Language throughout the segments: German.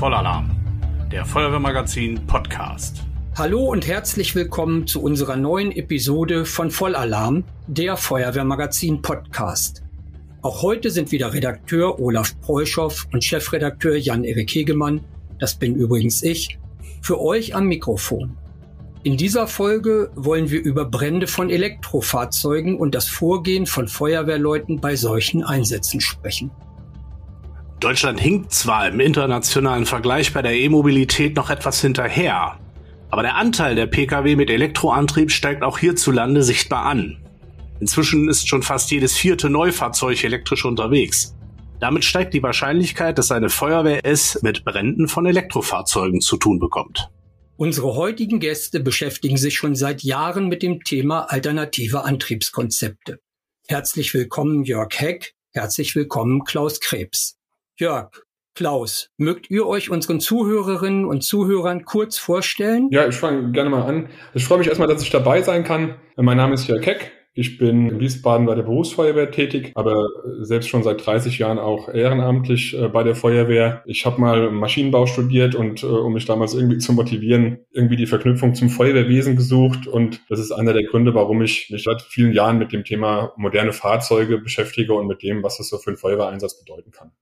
Vollalarm, der Feuerwehrmagazin Podcast. Hallo und herzlich willkommen zu unserer neuen Episode von Vollalarm, der Feuerwehrmagazin Podcast. Auch heute sind wieder Redakteur Olaf Preuschow und Chefredakteur Jan-Erik Hegemann, das bin übrigens ich, für euch am Mikrofon. In dieser Folge wollen wir über Brände von Elektrofahrzeugen und das Vorgehen von Feuerwehrleuten bei solchen Einsätzen sprechen. Deutschland hinkt zwar im internationalen Vergleich bei der E-Mobilität noch etwas hinterher, aber der Anteil der Pkw mit Elektroantrieb steigt auch hierzulande sichtbar an. Inzwischen ist schon fast jedes vierte Neufahrzeug elektrisch unterwegs. Damit steigt die Wahrscheinlichkeit, dass eine Feuerwehr es mit Bränden von Elektrofahrzeugen zu tun bekommt. Unsere heutigen Gäste beschäftigen sich schon seit Jahren mit dem Thema alternative Antriebskonzepte. Herzlich willkommen Jörg Heck, herzlich willkommen Klaus Krebs. Jörg, Klaus, mögt ihr euch unseren Zuhörerinnen und Zuhörern kurz vorstellen? Ja, ich fange gerne mal an. Ich freue mich erstmal, dass ich dabei sein kann. Mein Name ist Jörg Heck. Ich bin in Wiesbaden bei der Berufsfeuerwehr tätig, aber selbst schon seit 30 Jahren auch ehrenamtlich äh, bei der Feuerwehr. Ich habe mal Maschinenbau studiert und äh, um mich damals irgendwie zu motivieren, irgendwie die Verknüpfung zum Feuerwehrwesen gesucht. Und das ist einer der Gründe, warum ich mich seit vielen Jahren mit dem Thema moderne Fahrzeuge beschäftige und mit dem, was das so für einen Feuerwehreinsatz bedeuten kann.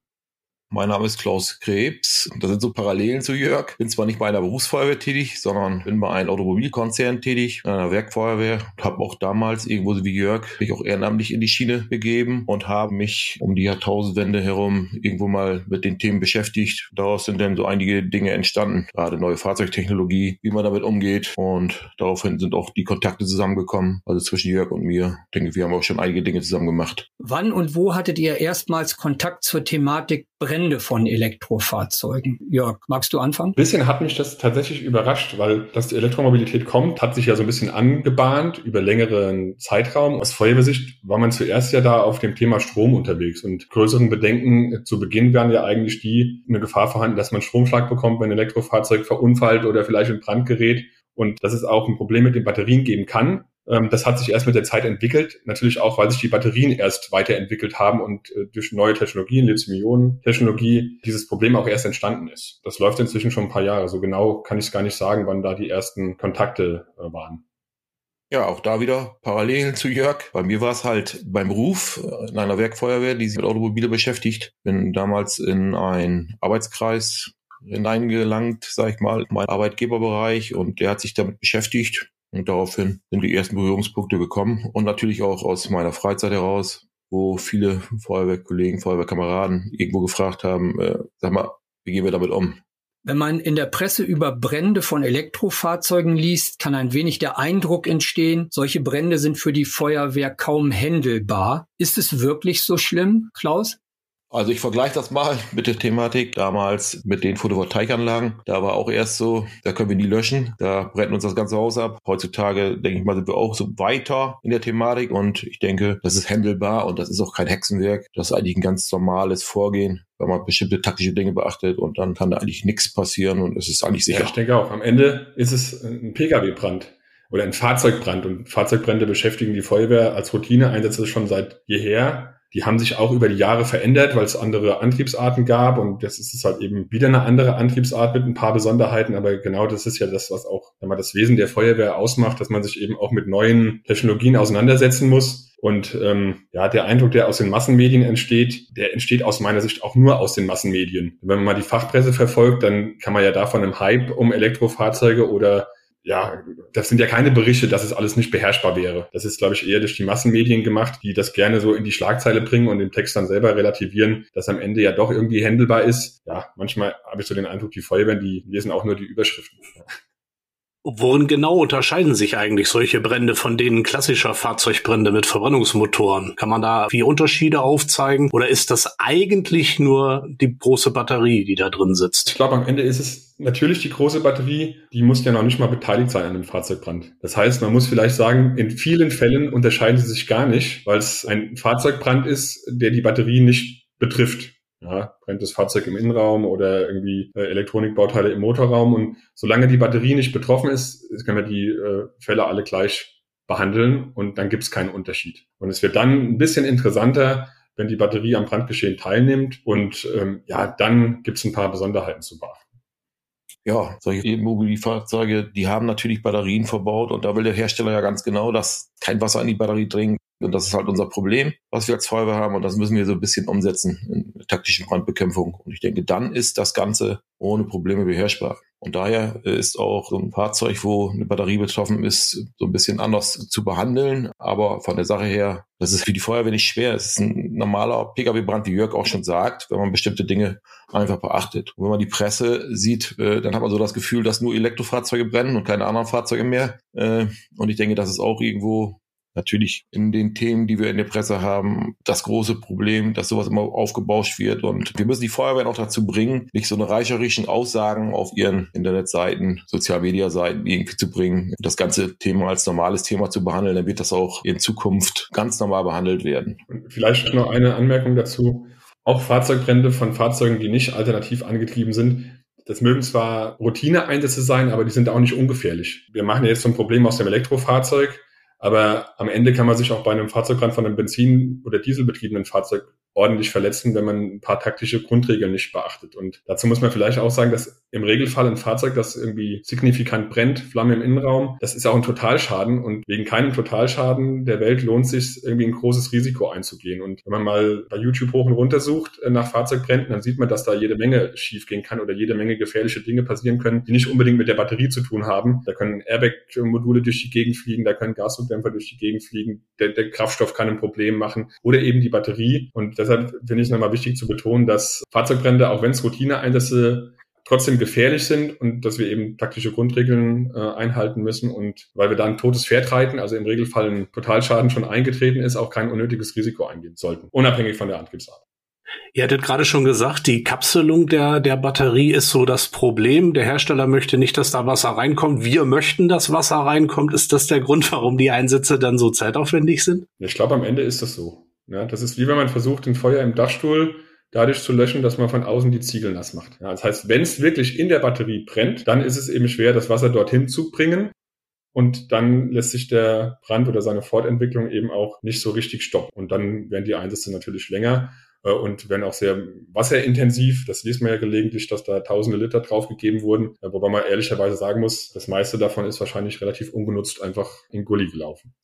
Mein Name ist Klaus Krebs. Das sind so Parallelen zu Jörg. Bin zwar nicht bei einer Berufsfeuerwehr tätig, sondern bin bei einem Automobilkonzern tätig, in einer Werkfeuerwehr. Habe auch damals, irgendwo wie Jörg, mich auch ehrenamtlich in die Schiene begeben und habe mich um die Jahrtausendwende herum irgendwo mal mit den Themen beschäftigt. Daraus sind dann so einige Dinge entstanden, gerade neue Fahrzeugtechnologie, wie man damit umgeht. Und daraufhin sind auch die Kontakte zusammengekommen, also zwischen Jörg und mir. Ich denke, wir haben auch schon einige Dinge zusammen gemacht. Wann und wo hattet ihr erstmals Kontakt zur Thematik Brände von Elektrofahrzeugen. Jörg, magst du anfangen? Ein bisschen hat mich das tatsächlich überrascht, weil dass die Elektromobilität kommt, hat sich ja so ein bisschen angebahnt über längeren Zeitraum. Aus Feuerwehrsicht war man zuerst ja da auf dem Thema Strom unterwegs und größeren Bedenken zu Beginn wären ja eigentlich die, eine Gefahr vorhanden, dass man Stromschlag bekommt, wenn ein Elektrofahrzeug verunfallt oder vielleicht in Brand gerät und dass es auch ein Problem mit den Batterien geben kann. Ähm, das hat sich erst mit der Zeit entwickelt. Natürlich auch, weil sich die Batterien erst weiterentwickelt haben und äh, durch neue Technologien, Lithium-Ionen-Technologie, dieses Problem auch erst entstanden ist. Das läuft inzwischen schon ein paar Jahre. So genau kann ich es gar nicht sagen, wann da die ersten Kontakte äh, waren. Ja, auch da wieder Parallelen zu Jörg. Bei mir war es halt beim Ruf äh, in einer Werkfeuerwehr, die sich mit Automobile beschäftigt. Bin damals in einen Arbeitskreis hineingelangt, sag ich mal, mein Arbeitgeberbereich und der hat sich damit beschäftigt und daraufhin sind die ersten Berührungspunkte gekommen und natürlich auch aus meiner Freizeit heraus, wo viele Feuerwehrkollegen, Feuerwehrkameraden irgendwo gefragt haben, äh, sag mal, wie gehen wir damit um? Wenn man in der Presse über Brände von Elektrofahrzeugen liest, kann ein wenig der Eindruck entstehen, solche Brände sind für die Feuerwehr kaum händelbar. Ist es wirklich so schlimm, Klaus? Also ich vergleiche das mal mit der Thematik damals mit den Photovoltaikanlagen. Da war auch erst so, da können wir nie löschen, da brennt uns das ganze Haus ab. Heutzutage, denke ich mal, sind wir auch so weiter in der Thematik und ich denke, das ist handelbar und das ist auch kein Hexenwerk. Das ist eigentlich ein ganz normales Vorgehen, wenn man bestimmte taktische Dinge beachtet und dann kann da eigentlich nichts passieren und es ist eigentlich sicher. Ja, ich denke auch, am Ende ist es ein Pkw-Brand oder ein Fahrzeugbrand und Fahrzeugbrände beschäftigen die Feuerwehr als Routineeinsätze schon seit jeher die haben sich auch über die Jahre verändert, weil es andere Antriebsarten gab und das ist halt eben wieder eine andere Antriebsart mit ein paar Besonderheiten, aber genau das ist ja das, was auch man das Wesen der Feuerwehr ausmacht, dass man sich eben auch mit neuen Technologien auseinandersetzen muss. Und ähm, ja, der Eindruck, der aus den Massenmedien entsteht, der entsteht aus meiner Sicht auch nur aus den Massenmedien. Wenn man mal die Fachpresse verfolgt, dann kann man ja davon im Hype um Elektrofahrzeuge oder ja, das sind ja keine Berichte, dass es alles nicht beherrschbar wäre. Das ist, glaube ich, eher durch die Massenmedien gemacht, die das gerne so in die Schlagzeile bringen und den Text dann selber relativieren, dass am Ende ja doch irgendwie händelbar ist. Ja, manchmal habe ich so den Eindruck, die Feuerwehren, die lesen auch nur die Überschriften. Worin genau unterscheiden sich eigentlich solche Brände von denen klassischer Fahrzeugbrände mit Verbrennungsmotoren? Kann man da wie Unterschiede aufzeigen? Oder ist das eigentlich nur die große Batterie, die da drin sitzt? Ich glaube, am Ende ist es natürlich die große Batterie, die muss ja noch nicht mal beteiligt sein an dem Fahrzeugbrand. Das heißt, man muss vielleicht sagen, in vielen Fällen unterscheiden sie sich gar nicht, weil es ein Fahrzeugbrand ist, der die Batterie nicht betrifft ja, brennt das Fahrzeug im Innenraum oder irgendwie äh, Elektronikbauteile im Motorraum. Und solange die Batterie nicht betroffen ist, können wir die äh, Fälle alle gleich behandeln und dann gibt es keinen Unterschied. Und es wird dann ein bisschen interessanter, wenn die Batterie am Brandgeschehen teilnimmt und ähm, ja, dann gibt es ein paar Besonderheiten zu beachten. Ja, solche E-Mobilfahrzeuge, die haben natürlich Batterien verbaut und da will der Hersteller ja ganz genau, dass kein Wasser in die Batterie dringt. Und das ist halt unser Problem, was wir als Feuerwehr haben. Und das müssen wir so ein bisschen umsetzen in taktischen Brandbekämpfung. Und ich denke, dann ist das Ganze ohne Probleme beherrschbar. Und daher ist auch so ein Fahrzeug, wo eine Batterie betroffen ist, so ein bisschen anders zu behandeln. Aber von der Sache her, das ist für die Feuerwehr nicht schwer. Es ist ein normaler Pkw-Brand, wie Jörg auch schon sagt, wenn man bestimmte Dinge einfach beachtet. Und wenn man die Presse sieht, äh, dann hat man so das Gefühl, dass nur Elektrofahrzeuge brennen und keine anderen Fahrzeuge mehr. Äh, und ich denke, das ist auch irgendwo natürlich in den Themen, die wir in der Presse haben, das große Problem, dass sowas immer aufgebauscht wird. Und wir müssen die Feuerwehr auch dazu bringen, nicht so eine reicherischen Aussagen auf ihren Internetseiten, Sozialmediaseiten irgendwie zu bringen, das ganze Thema als normales Thema zu behandeln. Dann wird das auch in Zukunft ganz normal behandelt werden. Vielleicht noch eine Anmerkung dazu. Auch Fahrzeugbrände von Fahrzeugen, die nicht alternativ angetrieben sind, das mögen zwar Routineeinsätze sein, aber die sind auch nicht ungefährlich. Wir machen jetzt so ein Problem aus dem Elektrofahrzeug aber am Ende kann man sich auch bei einem Fahrzeugbrand von einem Benzin- oder Dieselbetriebenen Fahrzeug ordentlich verletzen, wenn man ein paar taktische Grundregeln nicht beachtet. Und dazu muss man vielleicht auch sagen, dass im Regelfall ein Fahrzeug, das irgendwie signifikant brennt, Flamme im Innenraum, das ist auch ein Totalschaden und wegen keinem Totalschaden der Welt lohnt sich irgendwie ein großes Risiko einzugehen. Und wenn man mal bei YouTube hoch und runter sucht äh, nach Fahrzeugbränden, dann sieht man, dass da jede Menge schiefgehen kann oder jede Menge gefährliche Dinge passieren können, die nicht unbedingt mit der Batterie zu tun haben. Da können Airbag-Module durch die Gegend fliegen, da können Gasdruckdämpfer durch die Gegend fliegen, der, der Kraftstoff kann ein Problem machen oder eben die Batterie. Und deshalb finde ich es nochmal wichtig zu betonen, dass Fahrzeugbrände, auch wenn es Routineeinsätze trotzdem gefährlich sind und dass wir eben taktische Grundregeln äh, einhalten müssen und weil wir da ein totes Pferd reiten, also im Regelfall ein Totalschaden schon eingetreten ist, auch kein unnötiges Risiko eingehen sollten, unabhängig von der Antriebsart. Ihr hattet gerade schon gesagt, die Kapselung der, der Batterie ist so das Problem. Der Hersteller möchte nicht, dass da Wasser reinkommt. Wir möchten, dass Wasser reinkommt. Ist das der Grund, warum die Einsätze dann so zeitaufwendig sind? Ich glaube, am Ende ist das so. Ja, das ist wie wenn man versucht, ein Feuer im Dachstuhl dadurch zu löschen, dass man von außen die Ziegel nass macht. Ja, das heißt, wenn es wirklich in der Batterie brennt, dann ist es eben schwer, das Wasser dorthin zu bringen. Und dann lässt sich der Brand oder seine Fortentwicklung eben auch nicht so richtig stoppen. Und dann werden die Einsätze natürlich länger und werden auch sehr wasserintensiv. Das liest man ja gelegentlich, dass da tausende Liter draufgegeben wurden. Äh, wobei man ehrlicherweise sagen muss, das meiste davon ist wahrscheinlich relativ ungenutzt einfach in Gully gelaufen.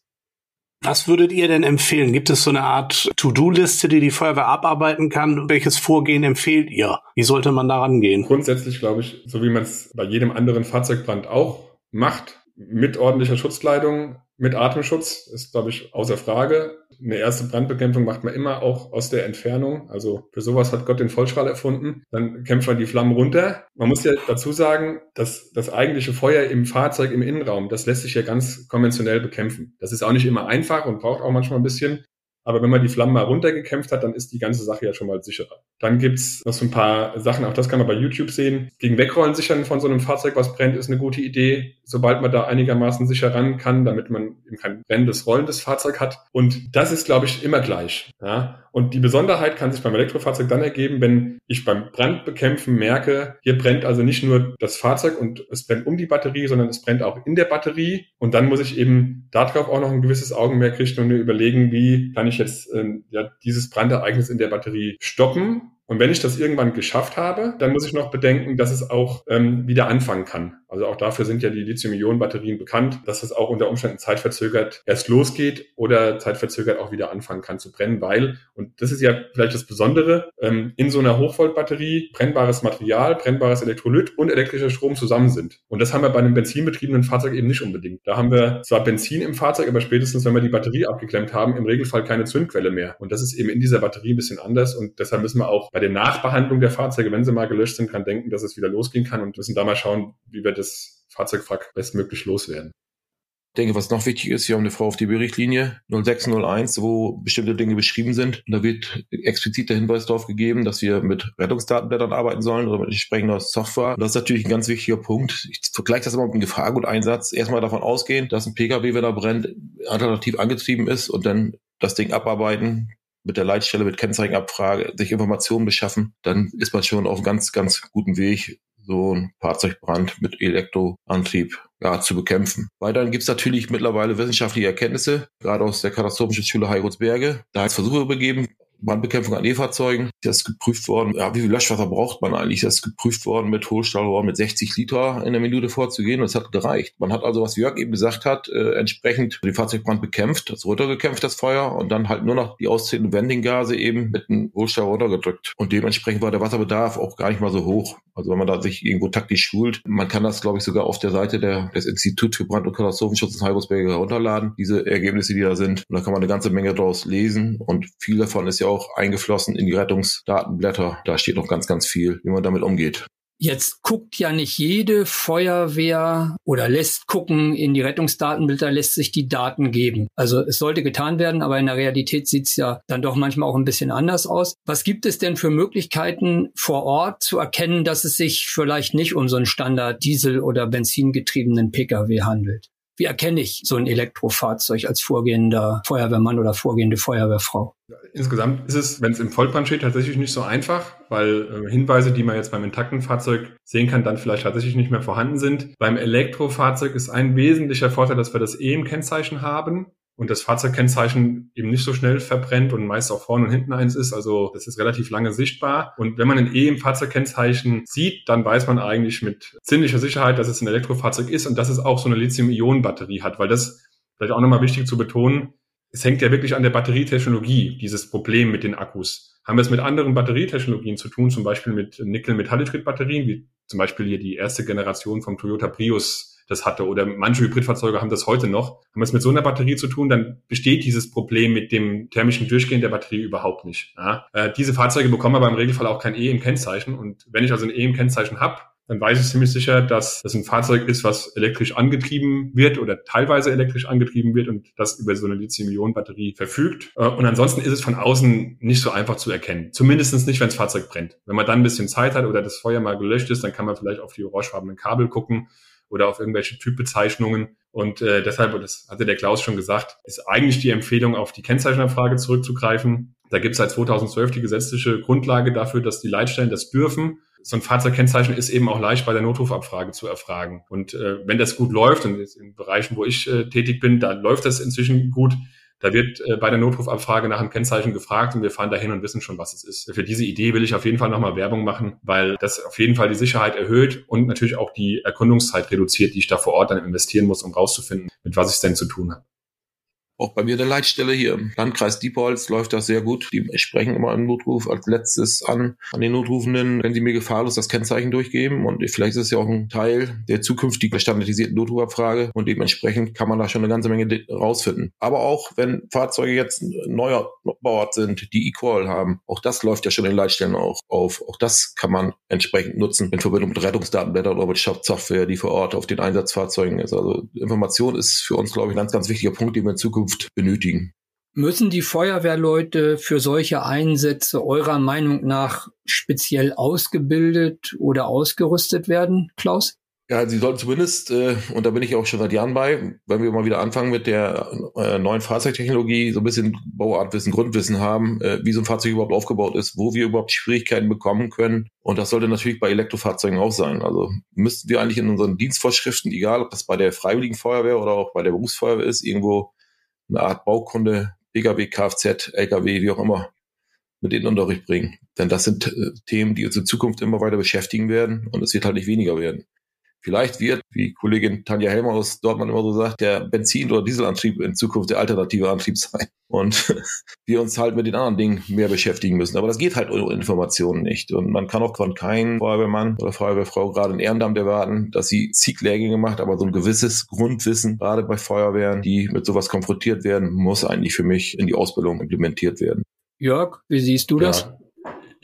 Was würdet ihr denn empfehlen? Gibt es so eine Art To-Do-Liste, die die Feuerwehr abarbeiten kann? Welches Vorgehen empfehlt ihr? Wie sollte man da rangehen? Grundsätzlich glaube ich, so wie man es bei jedem anderen Fahrzeugbrand auch macht, mit ordentlicher Schutzkleidung, mit Atemschutz ist, glaube ich, außer Frage. Eine erste Brandbekämpfung macht man immer auch aus der Entfernung. Also für sowas hat Gott den Vollstrahl erfunden. Dann kämpft man die Flammen runter. Man muss ja dazu sagen, dass das eigentliche Feuer im Fahrzeug im Innenraum, das lässt sich ja ganz konventionell bekämpfen. Das ist auch nicht immer einfach und braucht auch manchmal ein bisschen. Aber wenn man die Flammen mal runtergekämpft hat, dann ist die ganze Sache ja schon mal sicherer. Dann gibt's noch so ein paar Sachen, auch das kann man bei YouTube sehen. Gegen Wegrollen sichern von so einem Fahrzeug, was brennt, ist eine gute Idee, sobald man da einigermaßen sicher ran kann, damit man eben kein brennendes, rollendes Fahrzeug hat. Und das ist, glaube ich, immer gleich. Ja? Und die Besonderheit kann sich beim Elektrofahrzeug dann ergeben, wenn ich beim Brandbekämpfen merke, hier brennt also nicht nur das Fahrzeug und es brennt um die Batterie, sondern es brennt auch in der Batterie. Und dann muss ich eben darauf auch noch ein gewisses Augenmerk richten und mir überlegen, wie kann ich jetzt äh, ja, dieses Brandereignis in der Batterie stoppen und wenn ich das irgendwann geschafft habe, dann muss ich noch bedenken, dass es auch ähm, wieder anfangen kann. Also auch dafür sind ja die Lithium-Ionen-Batterien bekannt, dass es auch unter Umständen zeitverzögert erst losgeht oder zeitverzögert auch wieder anfangen kann zu brennen, weil, und das ist ja vielleicht das Besondere, ähm, in so einer Hochvoltbatterie brennbares Material, brennbares Elektrolyt und elektrischer Strom zusammen sind. Und das haben wir bei einem benzinbetriebenen Fahrzeug eben nicht unbedingt. Da haben wir zwar Benzin im Fahrzeug, aber spätestens, wenn wir die Batterie abgeklemmt haben, im Regelfall keine Zündquelle mehr. Und das ist eben in dieser Batterie ein bisschen anders und deshalb müssen wir auch bei der Nachbehandlung der Fahrzeuge, wenn sie mal gelöscht sind, dran denken, dass es wieder losgehen kann und müssen da mal schauen, wie wir das Fahrzeugwrack bestmöglich loswerden. Ich denke, was noch wichtig ist, wir haben eine VfDB-Richtlinie 0601, wo bestimmte Dinge beschrieben sind. Und da wird explizit der Hinweis darauf gegeben, dass wir mit Rettungsdatenblättern arbeiten sollen oder mit entsprechender Software. Und das ist natürlich ein ganz wichtiger Punkt. Ich vergleiche das immer mit einem Gefahrguteinsatz. Erstmal davon ausgehen, dass ein Pkw, wenn er brennt, alternativ angetrieben ist und dann das Ding abarbeiten, mit der Leitstelle, mit Kennzeichenabfrage, sich Informationen beschaffen, dann ist man schon auf einem ganz, ganz guten Weg, so ein Fahrzeugbrand mit Elektroantrieb ja, zu bekämpfen. Weiterhin gibt es natürlich mittlerweile wissenschaftliche Erkenntnisse, gerade aus der Katastrophenschutzschule Heiratsberge. Da hat es Versuche begeben, Brandbekämpfung an E-Fahrzeugen. Das ist geprüft worden. Ja, wie viel Löschwasser braucht man eigentlich? Das ist geprüft worden mit Hohlstahlrohren mit 60 Liter in der Minute vorzugehen. Und es hat gereicht. Man hat also, was Jörg eben gesagt hat, äh, entsprechend den Fahrzeugbrand bekämpft, das runtergekämpft, das Feuer, und dann halt nur noch die auszählenden Wendinggase eben mit einem Hohlstahl runtergedrückt. Und dementsprechend war der Wasserbedarf auch gar nicht mal so hoch. Also wenn man da sich irgendwo taktisch schult, man kann das, glaube ich, sogar auf der Seite der, des Instituts für Brand- und Katastrophenschutz in Heidelberg herunterladen, diese Ergebnisse, die da sind. Und da kann man eine ganze Menge daraus lesen. Und viel davon ist ja auch eingeflossen in die Rettungsdatenblätter. Da steht noch ganz, ganz viel, wie man damit umgeht. Jetzt guckt ja nicht jede Feuerwehr oder lässt gucken in die Rettungsdatenbilder, lässt sich die Daten geben. Also es sollte getan werden, aber in der Realität sieht es ja dann doch manchmal auch ein bisschen anders aus. Was gibt es denn für Möglichkeiten vor Ort zu erkennen, dass es sich vielleicht nicht um so einen Standard Diesel- oder Benzingetriebenen Pkw handelt? Wie erkenne ich so ein Elektrofahrzeug als vorgehender Feuerwehrmann oder vorgehende Feuerwehrfrau? Insgesamt ist es, wenn es im Vollbrand steht, tatsächlich nicht so einfach, weil äh, Hinweise, die man jetzt beim intakten Fahrzeug sehen kann, dann vielleicht tatsächlich nicht mehr vorhanden sind. Beim Elektrofahrzeug ist ein wesentlicher Vorteil, dass wir das E im Kennzeichen haben und das Fahrzeugkennzeichen eben nicht so schnell verbrennt und meist auch vorne und hinten eins ist. Also das ist relativ lange sichtbar. Und wenn man ein E im Fahrzeugkennzeichen sieht, dann weiß man eigentlich mit ziemlicher Sicherheit, dass es ein Elektrofahrzeug ist und dass es auch so eine Lithium-Ionen-Batterie hat, weil das vielleicht auch nochmal wichtig zu betonen, es hängt ja wirklich an der Batterietechnologie, dieses Problem mit den Akkus. Haben wir es mit anderen Batterietechnologien zu tun, zum Beispiel mit Nickel-Metallhydrid-Batterien, wie zum Beispiel hier die erste Generation vom Toyota Prius das hatte oder manche Hybridfahrzeuge haben das heute noch. Haben wir es mit so einer Batterie zu tun, dann besteht dieses Problem mit dem thermischen Durchgehen der Batterie überhaupt nicht. Ja? Äh, diese Fahrzeuge bekommen aber im Regelfall auch kein E im Kennzeichen und wenn ich also ein E im Kennzeichen habe, dann weiß ich ziemlich sicher, dass das ein Fahrzeug ist, was elektrisch angetrieben wird oder teilweise elektrisch angetrieben wird und das über so eine Lithium-Ionen-Batterie verfügt. Äh, und ansonsten ist es von außen nicht so einfach zu erkennen. Zumindest nicht, wenn das Fahrzeug brennt. Wenn man dann ein bisschen Zeit hat oder das Feuer mal gelöscht ist, dann kann man vielleicht auf die orangefarbenen Kabel gucken oder auf irgendwelche Typbezeichnungen. Und äh, deshalb, und das hatte der Klaus schon gesagt, ist eigentlich die Empfehlung, auf die Kennzeichnabfrage zurückzugreifen. Da gibt es seit 2012 die gesetzliche Grundlage dafür, dass die Leitstellen das dürfen. So ein Fahrzeugkennzeichen ist eben auch leicht bei der Notrufabfrage zu erfragen. Und äh, wenn das gut läuft, und in Bereichen, wo ich äh, tätig bin, da läuft das inzwischen gut, da wird äh, bei der Notrufabfrage nach einem Kennzeichen gefragt und wir fahren dahin und wissen schon, was es ist. Für diese Idee will ich auf jeden Fall nochmal Werbung machen, weil das auf jeden Fall die Sicherheit erhöht und natürlich auch die Erkundungszeit reduziert, die ich da vor Ort dann investieren muss, um rauszufinden, mit was ich denn zu tun habe. Auch bei mir der Leitstelle hier im Landkreis Diepholz läuft das sehr gut. Die sprechen immer einen Notruf als letztes an, an den Notrufenden, wenn sie mir gefahrlos das Kennzeichen durchgeben. Und vielleicht ist es ja auch ein Teil der zukünftigen standardisierten Notrufabfrage. Und dementsprechend kann man da schon eine ganze Menge rausfinden. Aber auch wenn Fahrzeuge jetzt neuer Bauart sind, die Equal haben, auch das läuft ja schon in Leitstellen auch auf. Auch das kann man entsprechend nutzen in Verbindung mit Rettungsdatenblättern oder mit Software, die vor Ort auf den Einsatzfahrzeugen ist. Also Information ist für uns, glaube ich, ein ganz, ganz wichtiger Punkt, den wir in Zukunft Zukunft benötigen. Müssen die Feuerwehrleute für solche Einsätze eurer Meinung nach speziell ausgebildet oder ausgerüstet werden, Klaus? Ja, sie sollten zumindest, äh, und da bin ich auch schon seit Jahren bei, wenn wir mal wieder anfangen mit der äh, neuen Fahrzeugtechnologie, so ein bisschen Bauartwissen, Grundwissen haben, äh, wie so ein Fahrzeug überhaupt aufgebaut ist, wo wir überhaupt Schwierigkeiten bekommen können. Und das sollte natürlich bei Elektrofahrzeugen auch sein. Also müssten wir eigentlich in unseren Dienstvorschriften, egal ob das bei der Freiwilligen Feuerwehr oder auch bei der Berufsfeuerwehr ist, irgendwo eine Art Baukunde, Pkw, Kfz, Lkw, wie auch immer, mit in den Unterricht bringen. Denn das sind äh, Themen, die uns in Zukunft immer weiter beschäftigen werden und es wird halt nicht weniger werden. Vielleicht wird, wie Kollegin Tanja Helmer aus Dortmund immer so sagt, der Benzin- oder Dieselantrieb in Zukunft der alternative Antrieb sein. Und wir uns halt mit den anderen Dingen mehr beschäftigen müssen. Aber das geht halt ohne Informationen nicht. Und man kann auch von keinem Feuerwehrmann oder Feuerwehrfrau gerade in Ehrenamt erwarten, dass sie zig Lehrgänge macht, aber so ein gewisses Grundwissen, gerade bei Feuerwehren, die mit sowas konfrontiert werden, muss eigentlich für mich in die Ausbildung implementiert werden. Jörg, wie siehst du das? Ja.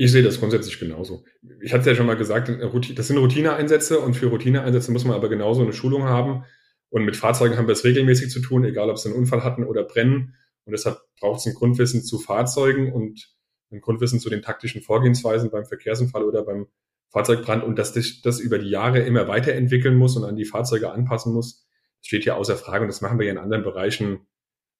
Ich sehe das grundsätzlich genauso. Ich hatte ja schon mal gesagt, das sind Routineeinsätze und für Routineeinsätze muss man aber genauso eine Schulung haben. Und mit Fahrzeugen haben wir es regelmäßig zu tun, egal ob sie einen Unfall hatten oder brennen. Und deshalb braucht es ein Grundwissen zu Fahrzeugen und ein Grundwissen zu den taktischen Vorgehensweisen beim Verkehrsunfall oder beim Fahrzeugbrand. Und dass sich das über die Jahre immer weiterentwickeln muss und an die Fahrzeuge anpassen muss, steht hier außer Frage. Und das machen wir ja in anderen Bereichen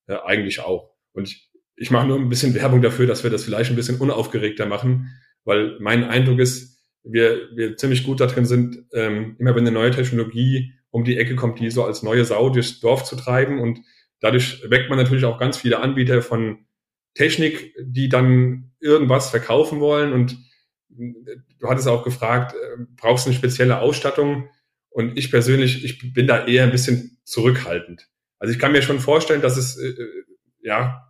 äh, eigentlich auch. Und ich, ich mache nur ein bisschen Werbung dafür, dass wir das vielleicht ein bisschen unaufgeregter machen, weil mein Eindruck ist, wir, wir ziemlich gut darin sind, ähm, immer wenn eine neue Technologie um die Ecke kommt, die so als neue Sau durchs Dorf zu treiben und dadurch weckt man natürlich auch ganz viele Anbieter von Technik, die dann irgendwas verkaufen wollen und du hattest auch gefragt, äh, brauchst du eine spezielle Ausstattung? Und ich persönlich, ich bin da eher ein bisschen zurückhaltend. Also ich kann mir schon vorstellen, dass es, äh, äh, ja,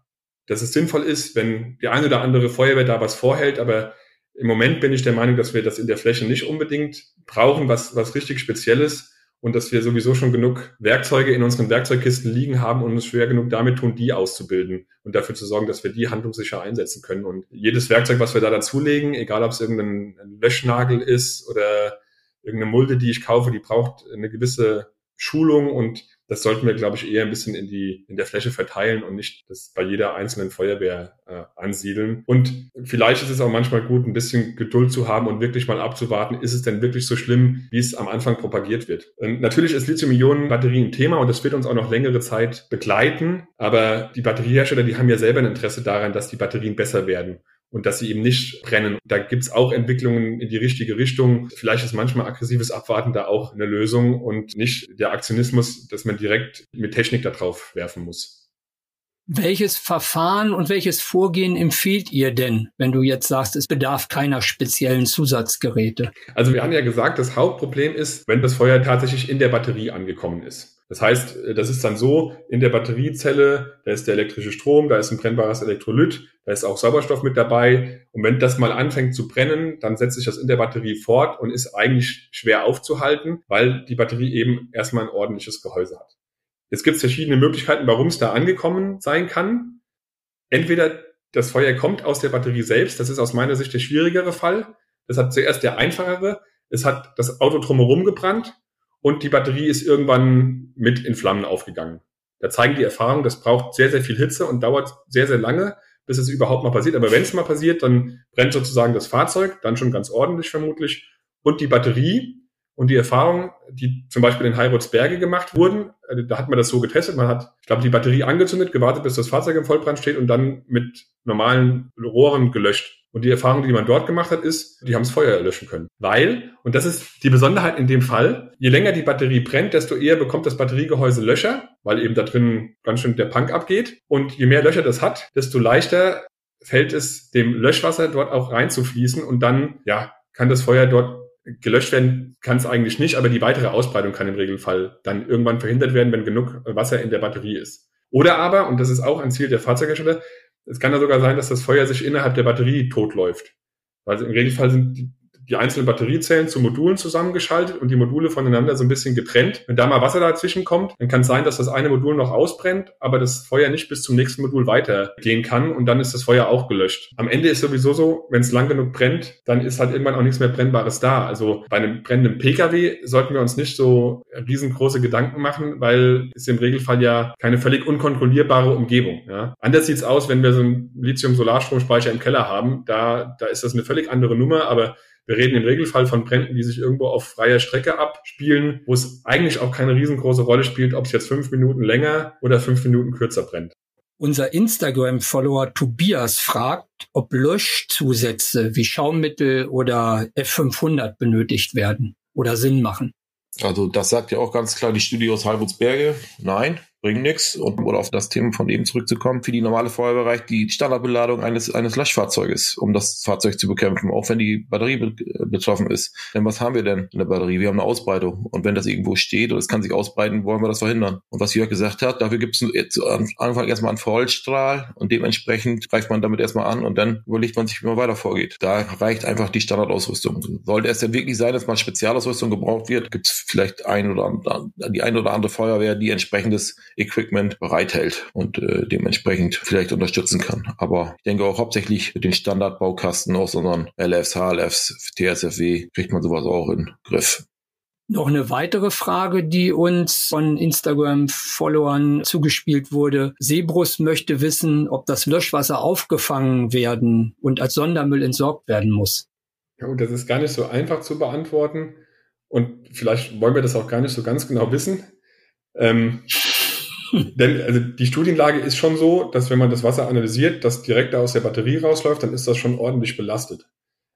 dass es sinnvoll ist, wenn die eine oder andere Feuerwehr da was vorhält, aber im Moment bin ich der Meinung, dass wir das in der Fläche nicht unbedingt brauchen, was, was richtig Spezielles und dass wir sowieso schon genug Werkzeuge in unseren Werkzeugkisten liegen haben und uns schwer genug damit tun, die auszubilden und dafür zu sorgen, dass wir die handlungssicher einsetzen können. Und jedes Werkzeug, was wir da dazulegen, egal ob es irgendein Löschnagel ist oder irgendeine Mulde, die ich kaufe, die braucht eine gewisse Schulung und das sollten wir, glaube ich, eher ein bisschen in die in der Fläche verteilen und nicht das bei jeder einzelnen Feuerwehr äh, ansiedeln. Und vielleicht ist es auch manchmal gut, ein bisschen Geduld zu haben und wirklich mal abzuwarten, ist es denn wirklich so schlimm, wie es am Anfang propagiert wird. Und natürlich ist Lithium-Ionen-Batterie ein Thema und das wird uns auch noch längere Zeit begleiten. Aber die Batteriehersteller, die haben ja selber ein Interesse daran, dass die Batterien besser werden und dass sie eben nicht brennen. Da gibt's auch Entwicklungen in die richtige Richtung. Vielleicht ist manchmal aggressives Abwarten da auch eine Lösung und nicht der Aktionismus, dass man direkt mit Technik da drauf werfen muss. Welches Verfahren und welches Vorgehen empfiehlt ihr denn, wenn du jetzt sagst, es bedarf keiner speziellen Zusatzgeräte? Also wir haben ja gesagt, das Hauptproblem ist, wenn das Feuer tatsächlich in der Batterie angekommen ist. Das heißt, äh, das ist dann so, in der Batteriezelle, da ist der elektrische Strom, da ist ein brennbares Elektrolyt, da ist auch Sauerstoff mit dabei. Und wenn das mal anfängt zu brennen, dann setzt sich das in der Batterie fort und ist eigentlich schwer aufzuhalten, weil die Batterie eben erstmal ein ordentliches Gehäuse hat. Jetzt gibt es verschiedene Möglichkeiten, warum es da angekommen sein kann. Entweder das Feuer kommt aus der Batterie selbst, das ist aus meiner Sicht der schwierigere Fall. Das hat zuerst der einfachere. Es hat das Auto drumherum gebrannt und die Batterie ist irgendwann mit in Flammen aufgegangen. Da zeigen die Erfahrungen, das braucht sehr, sehr viel Hitze und dauert sehr, sehr lange, bis es überhaupt mal passiert. Aber wenn es mal passiert, dann brennt sozusagen das Fahrzeug, dann schon ganz ordentlich vermutlich. Und die Batterie und die Erfahrung, die zum Beispiel in Heirotsberge gemacht wurden, äh, da hat man das so getestet. Man hat, ich glaube, die Batterie angezündet, gewartet, bis das Fahrzeug im Vollbrand steht und dann mit normalen Rohren gelöscht. Und die Erfahrung, die man dort gemacht hat, ist, die haben das Feuer erlöschen können. Weil, und das ist die Besonderheit in dem Fall, je länger die Batterie brennt, desto eher bekommt das Batteriegehäuse Löcher, weil eben da drin ganz schön der Punk abgeht. Und je mehr Löcher das hat, desto leichter fällt es dem Löschwasser dort auch reinzufließen und dann, ja, kann das Feuer dort gelöscht werden kann es eigentlich nicht, aber die weitere Ausbreitung kann im Regelfall dann irgendwann verhindert werden, wenn genug Wasser in der Batterie ist. Oder aber, und das ist auch ein Ziel der Fahrzeughersteller, es kann ja sogar sein, dass das Feuer sich innerhalb der Batterie totläuft. Weil im Regelfall sind die, die einzelnen Batteriezellen zu Modulen zusammengeschaltet und die Module voneinander so ein bisschen getrennt. Wenn da mal Wasser dazwischen kommt, dann kann es sein, dass das eine Modul noch ausbrennt, aber das Feuer nicht bis zum nächsten Modul weitergehen kann und dann ist das Feuer auch gelöscht. Am Ende ist sowieso so, wenn es lang genug brennt, dann ist halt irgendwann auch nichts mehr Brennbares da. Also bei einem brennenden Pkw sollten wir uns nicht so riesengroße Gedanken machen, weil es im Regelfall ja keine völlig unkontrollierbare Umgebung. Ja. Anders sieht's aus, wenn wir so einen Lithium-Solarstromspeicher im Keller haben. Da, da ist das eine völlig andere Nummer, aber wir reden im Regelfall von Bränden, die sich irgendwo auf freier Strecke abspielen, wo es eigentlich auch keine riesengroße Rolle spielt, ob es jetzt fünf Minuten länger oder fünf Minuten kürzer brennt. Unser Instagram-Follower Tobias fragt, ob Löschzusätze wie Schaummittel oder F500 benötigt werden oder Sinn machen. Also das sagt ja auch ganz klar die Studie aus Halbutsberge. Nein, bringen nichts. Und oder auf das Thema von eben zurückzukommen, für die normale Feuerwehr die Standardbeladung eines, eines Löschfahrzeuges, um das Fahrzeug zu bekämpfen, auch wenn die Batterie be betroffen ist. Denn was haben wir denn in der Batterie? Wir haben eine Ausbreitung. Und wenn das irgendwo steht und es kann sich ausbreiten, wollen wir das verhindern. Und was Jörg gesagt hat, dafür gibt es am Anfang erstmal einen Vollstrahl und dementsprechend greift man damit erstmal an und dann überlegt man sich, wie man weiter vorgeht. Da reicht einfach die Standardausrüstung. Sollte es denn wirklich sein, dass mal Spezialausrüstung gebraucht wird, gibt es vielleicht ein oder andere, die ein oder andere Feuerwehr, die entsprechendes Equipment bereithält und äh, dementsprechend vielleicht unterstützen kann. Aber ich denke auch hauptsächlich mit den Standardbaukasten aus unseren LFs, HLFs, TSFW kriegt man sowas auch in den Griff. Noch eine weitere Frage, die uns von Instagram-Followern zugespielt wurde. Sebrus möchte wissen, ob das Löschwasser aufgefangen werden und als Sondermüll entsorgt werden muss. Ja, und das ist gar nicht so einfach zu beantworten. Und vielleicht wollen wir das auch gar nicht so ganz genau wissen. Ähm, denn also die Studienlage ist schon so, dass wenn man das Wasser analysiert, das direkt aus der Batterie rausläuft, dann ist das schon ordentlich belastet.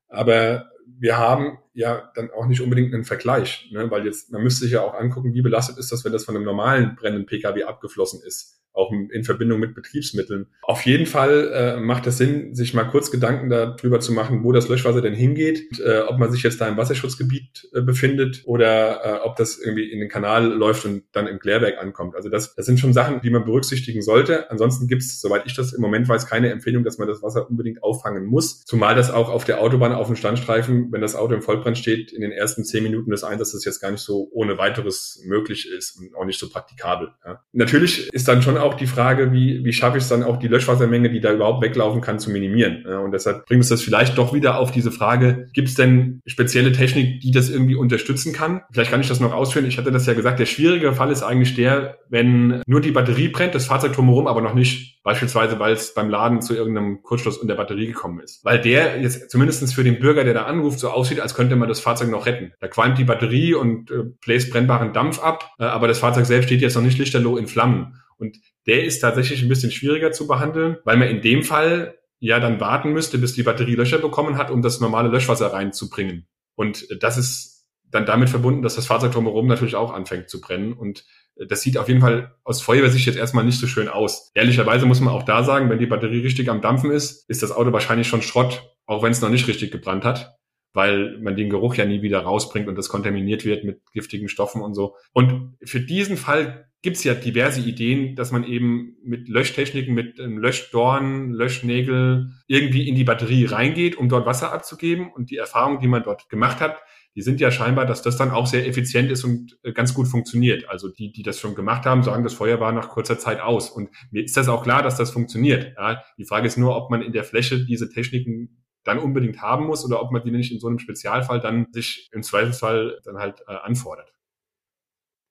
Aber wir haben ja dann auch nicht unbedingt einen Vergleich, ne? weil jetzt, man müsste sich ja auch angucken, wie belastet ist das, wenn das von einem normalen brennenden Pkw abgeflossen ist. Auch in Verbindung mit Betriebsmitteln. Auf jeden Fall äh, macht es Sinn, sich mal kurz Gedanken darüber zu machen, wo das Löschwasser denn hingeht, und, äh, ob man sich jetzt da im Wasserschutzgebiet äh, befindet oder äh, ob das irgendwie in den Kanal läuft und dann im Klärwerk ankommt. Also das, das sind schon Sachen, die man berücksichtigen sollte. Ansonsten gibt es, soweit ich das im Moment weiß, keine Empfehlung, dass man das Wasser unbedingt auffangen muss. Zumal das auch auf der Autobahn auf dem Standstreifen, wenn das Auto im Vollbrand steht, in den ersten zehn Minuten des Einsatzes jetzt gar nicht so ohne weiteres möglich ist und auch nicht so praktikabel. Ja. Natürlich ist dann schon auch die Frage, wie, wie schaffe ich es dann auch die Löschwassermenge, die da überhaupt weglaufen kann, zu minimieren. Und deshalb bringt es das vielleicht doch wieder auf diese Frage, gibt es denn spezielle Technik, die das irgendwie unterstützen kann? Vielleicht kann ich das noch ausführen. Ich hatte das ja gesagt, der schwierige Fall ist eigentlich der, wenn nur die Batterie brennt, das Fahrzeug drumherum aber noch nicht, beispielsweise weil es beim Laden zu irgendeinem Kurzschluss in der Batterie gekommen ist. Weil der jetzt zumindestens für den Bürger, der da anruft, so aussieht, als könnte man das Fahrzeug noch retten. Da qualmt die Batterie und äh, bläst brennbaren Dampf ab, äh, aber das Fahrzeug selbst steht jetzt noch nicht lichterloh in Flammen. Und der ist tatsächlich ein bisschen schwieriger zu behandeln, weil man in dem Fall ja dann warten müsste, bis die Batterie Löcher bekommen hat, um das normale Löschwasser reinzubringen. Und das ist dann damit verbunden, dass das Fahrzeug drumherum natürlich auch anfängt zu brennen. Und das sieht auf jeden Fall aus Feuerwehrsicht jetzt erstmal nicht so schön aus. Ehrlicherweise muss man auch da sagen, wenn die Batterie richtig am Dampfen ist, ist das Auto wahrscheinlich schon Schrott, auch wenn es noch nicht richtig gebrannt hat weil man den Geruch ja nie wieder rausbringt und das kontaminiert wird mit giftigen Stoffen und so. Und für diesen Fall gibt's ja diverse Ideen, dass man eben mit Löschtechniken, mit Löschdorn, Löschnägel irgendwie in die Batterie reingeht, um dort Wasser abzugeben. Und die Erfahrung, die man dort gemacht hat, die sind ja scheinbar, dass das dann auch sehr effizient ist und äh, ganz gut funktioniert. Also die, die das schon gemacht haben, sagen, das Feuer war nach kurzer Zeit aus. Und mir ist das auch klar, dass das funktioniert. Ja, die Frage ist nur, ob man in der Fläche diese Techniken dann unbedingt haben muss oder ob man die nicht in so einem Spezialfall dann sich im Zweifelsfall dann halt äh, anfordert.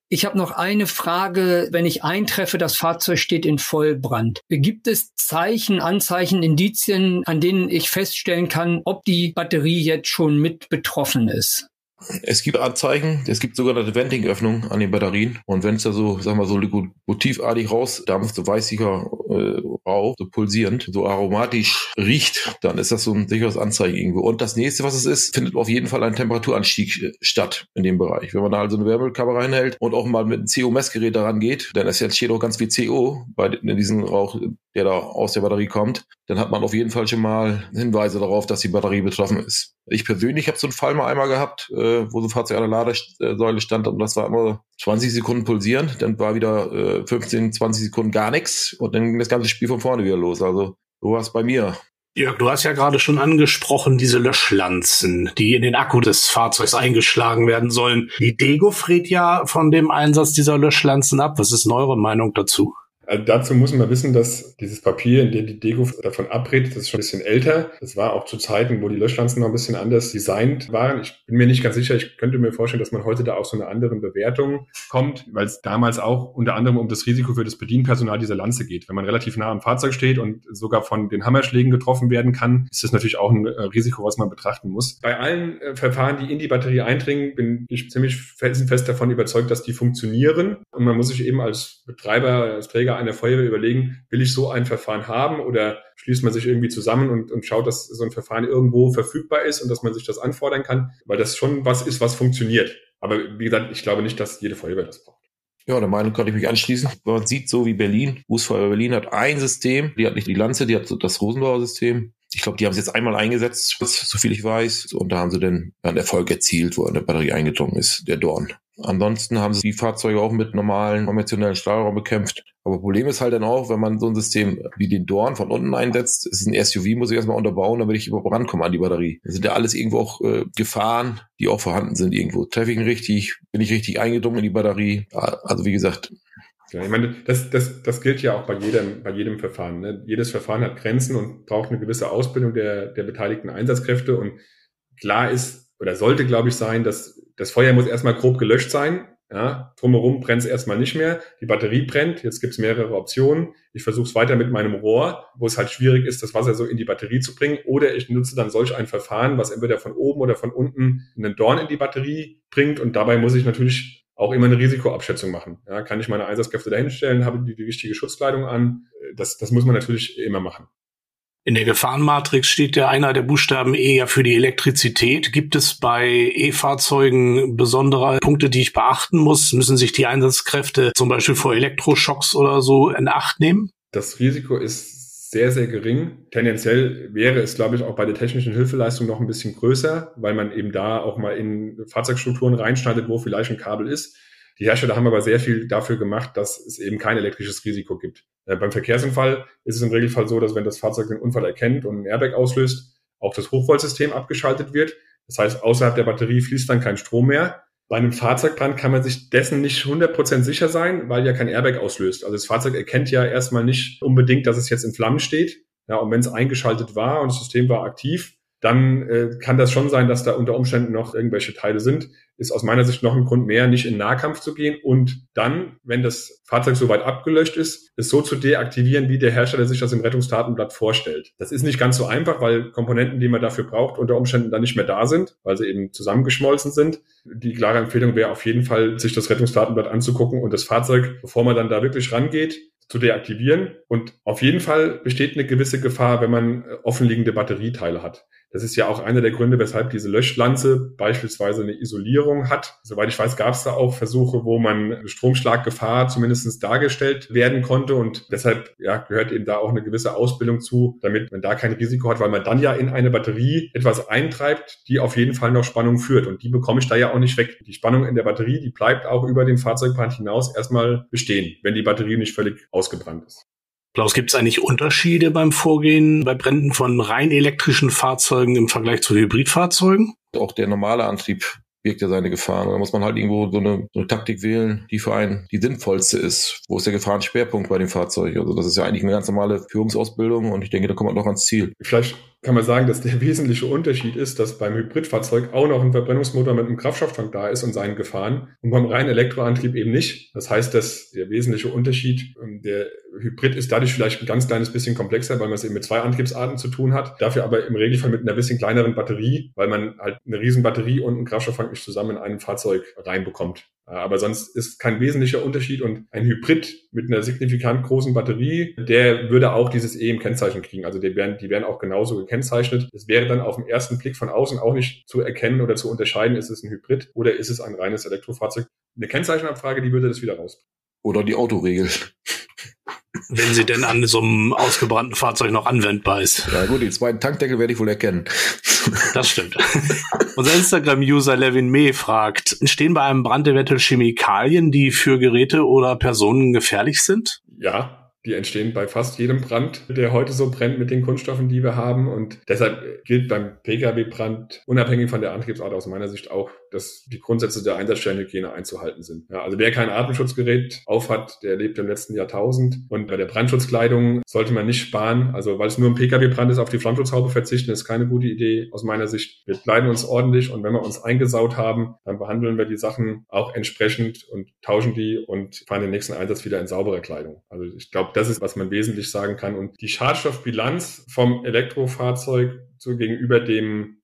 Ich habe noch eine Frage. Wenn ich eintreffe, das Fahrzeug steht in Vollbrand. Gibt es Zeichen, Anzeichen, Indizien, an denen ich feststellen kann, ob die Batterie jetzt schon mit betroffen ist? Es gibt Anzeichen, es gibt sogar eine Venting-Öffnung an den Batterien. Und wenn es da so, sagen wir so motivartig rausdampft, so weißiger äh, Rauch, so pulsierend, so aromatisch riecht, dann ist das so ein sicheres Anzeichen irgendwo. Und das nächste, was es ist, findet auf jeden Fall ein Temperaturanstieg äh, statt in dem Bereich. Wenn man da also eine Wärmekamera reinhält und auch mal mit einem CO-Messgerät daran geht, dann ist jetzt steht auch ganz viel CO bei in diesem Rauch, der da aus der Batterie kommt, dann hat man auf jeden Fall schon mal Hinweise darauf, dass die Batterie betroffen ist. Ich persönlich habe so einen Fall mal einmal gehabt, äh, wo so ein Fahrzeug an der Ladesäule stand und das war immer 20 Sekunden pulsieren, dann war wieder äh, 15, 20 Sekunden gar nichts und dann ging das ganze Spiel von vorne wieder los. Also so war es bei mir. Jörg, du hast ja gerade schon angesprochen, diese Löschlanzen, die in den Akku des Fahrzeugs eingeschlagen werden sollen. Die Dego friert ja von dem Einsatz dieser Löschlanzen ab. Was ist eure Meinung dazu? Also dazu muss man wissen, dass dieses Papier, in dem die Dego davon abrät, das ist schon ein bisschen älter. Das war auch zu Zeiten, wo die Löschpflanzen noch ein bisschen anders designt waren. Ich bin mir nicht ganz sicher. Ich könnte mir vorstellen, dass man heute da auch so eine andere Bewertung kommt, weil es damals auch unter anderem um das Risiko für das Bedienpersonal dieser Lanze geht. Wenn man relativ nah am Fahrzeug steht und sogar von den Hammerschlägen getroffen werden kann, ist das natürlich auch ein äh, Risiko, was man betrachten muss. Bei allen äh, Verfahren, die in die Batterie eindringen, bin ich ziemlich felsenfest davon überzeugt, dass die funktionieren. Und man muss sich eben als Betreiber, als Träger einer Feuerwehr überlegen, will ich so ein Verfahren haben oder schließt man sich irgendwie zusammen und, und schaut, dass so ein Verfahren irgendwo verfügbar ist und dass man sich das anfordern kann, weil das schon was ist, was funktioniert. Aber wie gesagt, ich glaube nicht, dass jede Feuerwehr das braucht. Ja, der Meinung kann ich mich anschließen. Man sieht so wie Berlin, Fußfeuerwehr Berlin hat ein System, die hat nicht die Lanze, die hat das Rosenbauer System. Ich glaube, die haben es jetzt einmal eingesetzt, so viel ich weiß. Und da haben sie dann einen Erfolg erzielt, wo eine Batterie eingedrungen ist, der Dorn. Ansonsten haben sie die Fahrzeuge auch mit normalen konventionellen Stahlraum bekämpft. Aber Problem ist halt dann auch, wenn man so ein System wie den Dorn von unten einsetzt, ist ein SUV, muss ich erstmal unterbauen, damit ich überhaupt rankomme an die Batterie. Das sind ja alles irgendwo auch äh, Gefahren, die auch vorhanden sind irgendwo. Treffe ich ihn richtig? Bin ich richtig eingedrungen in die Batterie? Also wie gesagt, ja, ich meine, das, das, das gilt ja auch bei jedem, bei jedem Verfahren. Ne? Jedes Verfahren hat Grenzen und braucht eine gewisse Ausbildung der, der beteiligten Einsatzkräfte. Und klar ist oder sollte, glaube ich, sein, dass das Feuer muss erstmal grob gelöscht sein. Ja, drumherum brennt es erstmal nicht mehr. Die Batterie brennt. Jetzt gibt es mehrere Optionen. Ich versuche es weiter mit meinem Rohr, wo es halt schwierig ist, das Wasser so in die Batterie zu bringen. Oder ich nutze dann solch ein Verfahren, was entweder von oben oder von unten einen Dorn in die Batterie bringt. Und dabei muss ich natürlich auch immer eine Risikoabschätzung machen. Ja, kann ich meine Einsatzkräfte dahinstellen? Habe die die richtige Schutzkleidung an? Das, das muss man natürlich immer machen. In der Gefahrenmatrix steht ja einer der Buchstaben E ja für die Elektrizität. Gibt es bei E-Fahrzeugen besondere Punkte, die ich beachten muss? Müssen sich die Einsatzkräfte zum Beispiel vor Elektroschocks oder so in Acht nehmen? Das Risiko ist sehr, sehr gering. Tendenziell wäre es, glaube ich, auch bei der technischen Hilfeleistung noch ein bisschen größer, weil man eben da auch mal in Fahrzeugstrukturen reinschneidet, wo vielleicht ein Kabel ist. Die Hersteller haben aber sehr viel dafür gemacht, dass es eben kein elektrisches Risiko gibt. Äh, beim Verkehrsunfall ist es im Regelfall so, dass wenn das Fahrzeug den Unfall erkennt und ein Airbag auslöst, auch das Hochvoltsystem abgeschaltet wird. Das heißt, außerhalb der Batterie fließt dann kein Strom mehr. Bei einem Fahrzeugbrand kann man sich dessen nicht 100% sicher sein, weil ja kein Airbag auslöst. Also das Fahrzeug erkennt ja erstmal nicht unbedingt, dass es jetzt in Flammen steht. Ja, und wenn es eingeschaltet war und das System war aktiv, dann äh, kann das schon sein, dass da unter Umständen noch irgendwelche Teile sind. Ist aus meiner Sicht noch ein Grund mehr, nicht in Nahkampf zu gehen und dann, wenn das Fahrzeug soweit abgelöscht ist, es so zu deaktivieren, wie der Hersteller sich das im Rettungsdatenblatt vorstellt. Das ist nicht ganz so einfach, weil Komponenten, die man dafür braucht, unter Umständen dann nicht mehr da sind, weil sie eben zusammengeschmolzen sind. Die klare Empfehlung wäre auf jeden Fall, sich das Rettungsdatenblatt anzugucken und das Fahrzeug, bevor man dann da wirklich rangeht, zu deaktivieren. Und auf jeden Fall besteht eine gewisse Gefahr, wenn man offenliegende Batterieteile hat. Das ist ja auch einer der Gründe, weshalb diese Löschlanze beispielsweise eine Isolierung hat. Soweit ich weiß, gab es da auch Versuche, wo man Stromschlaggefahr zumindest dargestellt werden konnte. Und deshalb ja, gehört eben da auch eine gewisse Ausbildung zu, damit man da kein Risiko hat, weil man dann ja in eine Batterie etwas eintreibt, die auf jeden Fall noch Spannung führt. Und die bekomme ich da ja auch nicht weg. Die Spannung in der Batterie, die bleibt auch über den Fahrzeugbrand hinaus erstmal bestehen, wenn die Batterie nicht völlig ausgebrannt ist. Klaus, gibt es eigentlich Unterschiede beim Vorgehen bei Bränden von rein elektrischen Fahrzeugen im Vergleich zu Hybridfahrzeugen? Auch der normale Antrieb birgt ja seine Gefahren. Da muss man halt irgendwo so eine, so eine, Taktik wählen, die für einen die sinnvollste ist. Wo ist der Gefahrenschwerpunkt bei dem Fahrzeug? Also das ist ja eigentlich eine ganz normale Führungsausbildung und ich denke, da kommt man noch ans Ziel. Vielleicht kann man sagen, dass der wesentliche Unterschied ist, dass beim Hybridfahrzeug auch noch ein Verbrennungsmotor mit einem Kraftstofftank da ist und seinen Gefahren und beim reinen Elektroantrieb eben nicht. Das heißt, dass der wesentliche Unterschied, ähm, der Hybrid ist dadurch vielleicht ein ganz kleines bisschen komplexer, weil man es eben mit zwei Antriebsarten zu tun hat, dafür aber im Regelfall mit einer bisschen kleineren Batterie, weil man halt eine riesen Batterie und einen Kraftstofftank nicht zusammen in einem Fahrzeug reinbekommt. Aber sonst ist kein wesentlicher Unterschied und ein Hybrid mit einer signifikant großen Batterie, der würde auch dieses E im Kennzeichen kriegen. Also die werden, die werden auch genauso gekennzeichnet. Es wäre dann auf den ersten Blick von außen auch nicht zu erkennen oder zu unterscheiden, ist es ein Hybrid oder ist es ein reines Elektrofahrzeug. Eine Kennzeichenabfrage, die würde das wieder rausbringen. Oder die Autoregel. Wenn sie denn an so einem ausgebrannten Fahrzeug noch anwendbar ist. Ja gut, die zweiten Tankdeckel werde ich wohl erkennen. Das stimmt. Unser Instagram-User Levin May fragt, entstehen bei einem Brand eventuell Chemikalien, die für Geräte oder Personen gefährlich sind? Ja, die entstehen bei fast jedem Brand, der heute so brennt mit den Kunststoffen, die wir haben. Und deshalb gilt beim Pkw-Brand unabhängig von der Antriebsart aus meiner Sicht auch, dass die Grundsätze der Einsatzstellenhygiene einzuhalten sind. Ja, also wer kein Atemschutzgerät aufhat, der lebt im letzten Jahrtausend. Und bei der Brandschutzkleidung sollte man nicht sparen. Also weil es nur ein Pkw-Brand ist, auf die Flammschutzhaube verzichten, ist keine gute Idee aus meiner Sicht. Wir kleiden uns ordentlich und wenn wir uns eingesaut haben, dann behandeln wir die Sachen auch entsprechend und tauschen die und fahren den nächsten Einsatz wieder in saubere Kleidung. Also ich glaube, das ist, was man wesentlich sagen kann. Und die Schadstoffbilanz vom Elektrofahrzeug so gegenüber dem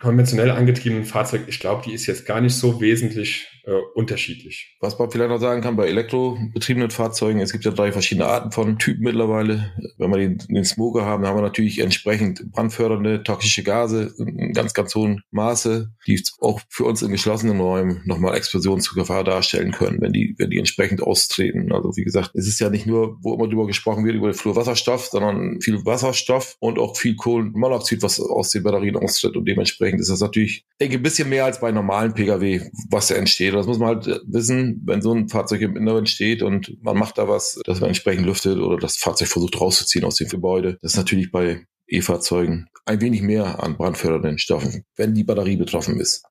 konventionell angetriebenen Fahrzeug, ich glaube, die ist jetzt gar nicht so wesentlich äh, unterschiedlich. Was man vielleicht noch sagen kann bei elektrobetriebenen Fahrzeugen, es gibt ja drei verschiedene Arten von Typen mittlerweile. Wenn wir den, den Smoker haben, haben wir natürlich entsprechend brandfördernde toxische Gase in ganz, ganz hohen Maße, die auch für uns in geschlossenen Räumen nochmal Explosionsgefahr darstellen können, wenn die, wenn die entsprechend austreten. Also wie gesagt, es ist ja nicht nur, wo immer drüber gesprochen wird, über den Fluorwasserstoff, sondern viel Wasserstoff und auch viel Kohlenmonoxid, was aus den Batterien austritt. Und dementsprechend ist das natürlich, denke ein bisschen mehr als bei normalen Pkw, was da entsteht. Das muss man halt wissen, wenn so ein Fahrzeug im Inneren steht und man macht da was, dass man entsprechend lüftet oder das Fahrzeug versucht rauszuziehen aus dem Gebäude. Das ist natürlich bei E-Fahrzeugen ein wenig mehr an brandfördernden Stoffen, wenn die Batterie betroffen ist.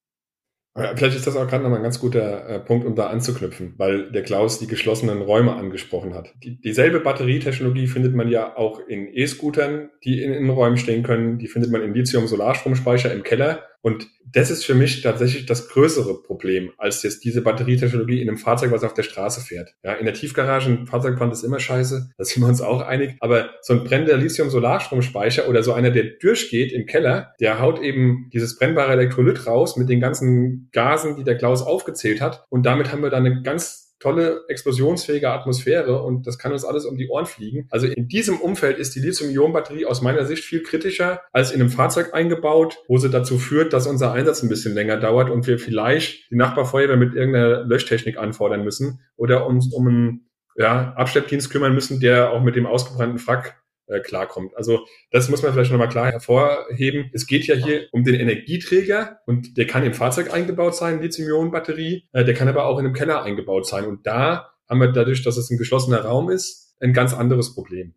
Vielleicht ist das auch gerade nochmal ein ganz guter äh, Punkt, um da anzuknüpfen, weil der Klaus die geschlossenen Räume angesprochen hat. Die, dieselbe Batterietechnologie findet man ja auch in E-Scootern, die in Innenräumen stehen können. Die findet man in Lithium-Solarstromspeicher im Keller. Und das ist für mich tatsächlich das größere Problem, als jetzt diese Batterietechnologie in einem Fahrzeug, was auf der Straße fährt. Ja, in der Tiefgarage ein Fahrzeugbrand ist immer scheiße, da sind wir uns auch einig. Aber so ein brennender Lithium-Solarstromspeicher oder so einer, der durchgeht im Keller, der haut eben dieses brennbare Elektrolyt raus mit den ganzen Gasen, die der Klaus aufgezählt hat. Und damit haben wir dann eine ganz tolle explosionsfähige Atmosphäre und das kann uns alles um die Ohren fliegen. Also in diesem Umfeld ist die Lithium-Ionen-Batterie aus meiner Sicht viel kritischer als in einem Fahrzeug eingebaut, wo sie dazu führt, dass unser Einsatz ein bisschen länger dauert und wir vielleicht die Nachbarfeuerwehr mit irgendeiner Löschtechnik anfordern müssen oder uns um einen ja, Abschleppdienst kümmern müssen, der auch mit dem ausgebrannten Frack äh, klarkommt. Also das muss man vielleicht nochmal klar hervorheben. Es geht ja hier um den Energieträger und der kann im Fahrzeug eingebaut sein, Lithium-Ionen-Batterie, äh, der kann aber auch in einem Keller eingebaut sein. Und da haben wir dadurch, dass es ein geschlossener Raum ist, ein ganz anderes Problem.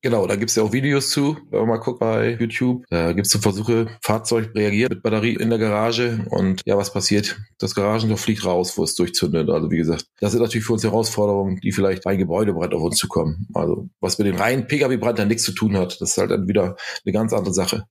Genau, da gibt's ja auch Videos zu, wenn man mal guckt bei YouTube. Da gibt's so Versuche, Fahrzeug reagiert mit Batterie in der Garage und ja, was passiert? Das Garagentor fliegt raus, wo es durchzündet. Also wie gesagt, das sind natürlich für uns Herausforderungen, die vielleicht bei Gebäudebrand auf uns zukommen. Also was mit dem reinen Pkw-Brand dann nichts zu tun hat, das ist halt dann wieder eine ganz andere Sache.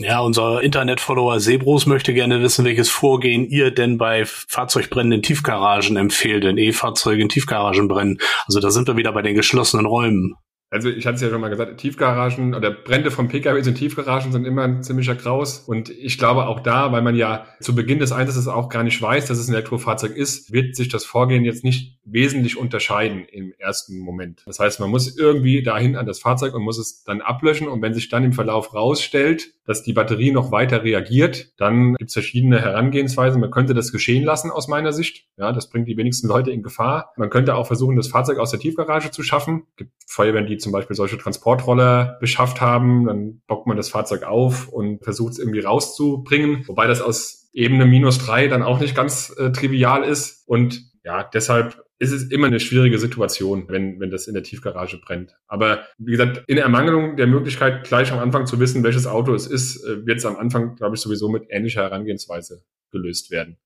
Ja, unser Internet-Follower Sebros möchte gerne wissen, welches Vorgehen ihr denn bei Fahrzeugbrennen in Tiefgaragen empfehlt, denn E-Fahrzeuge in Tiefgaragen brennen. Also da sind wir wieder bei den geschlossenen Räumen. Also ich hatte es ja schon mal gesagt, Tiefgaragen oder Brände von PKWs in Tiefgaragen sind immer ein ziemlicher Kraus. Und ich glaube auch da, weil man ja zu Beginn des Einsatzes auch gar nicht weiß, dass es ein Elektrofahrzeug ist, wird sich das Vorgehen jetzt nicht wesentlich unterscheiden im ersten Moment. Das heißt, man muss irgendwie dahin an das Fahrzeug und muss es dann ablöschen. Und wenn sich dann im Verlauf rausstellt, dass die Batterie noch weiter reagiert, dann gibt es verschiedene Herangehensweisen. Man könnte das geschehen lassen aus meiner Sicht. Ja, das bringt die wenigsten Leute in Gefahr. Man könnte auch versuchen, das Fahrzeug aus der Tiefgarage zu schaffen. Es gibt Feuerwehren, die zum Beispiel solche Transportroller beschafft haben, dann bockt man das Fahrzeug auf und versucht es irgendwie rauszubringen, wobei das aus Ebene minus drei dann auch nicht ganz äh, trivial ist. Und ja, deshalb ist es immer eine schwierige Situation, wenn, wenn das in der Tiefgarage brennt. Aber wie gesagt, in Ermangelung der Möglichkeit, gleich am Anfang zu wissen, welches Auto es ist, äh, wird es am Anfang, glaube ich, sowieso mit ähnlicher Herangehensweise gelöst werden.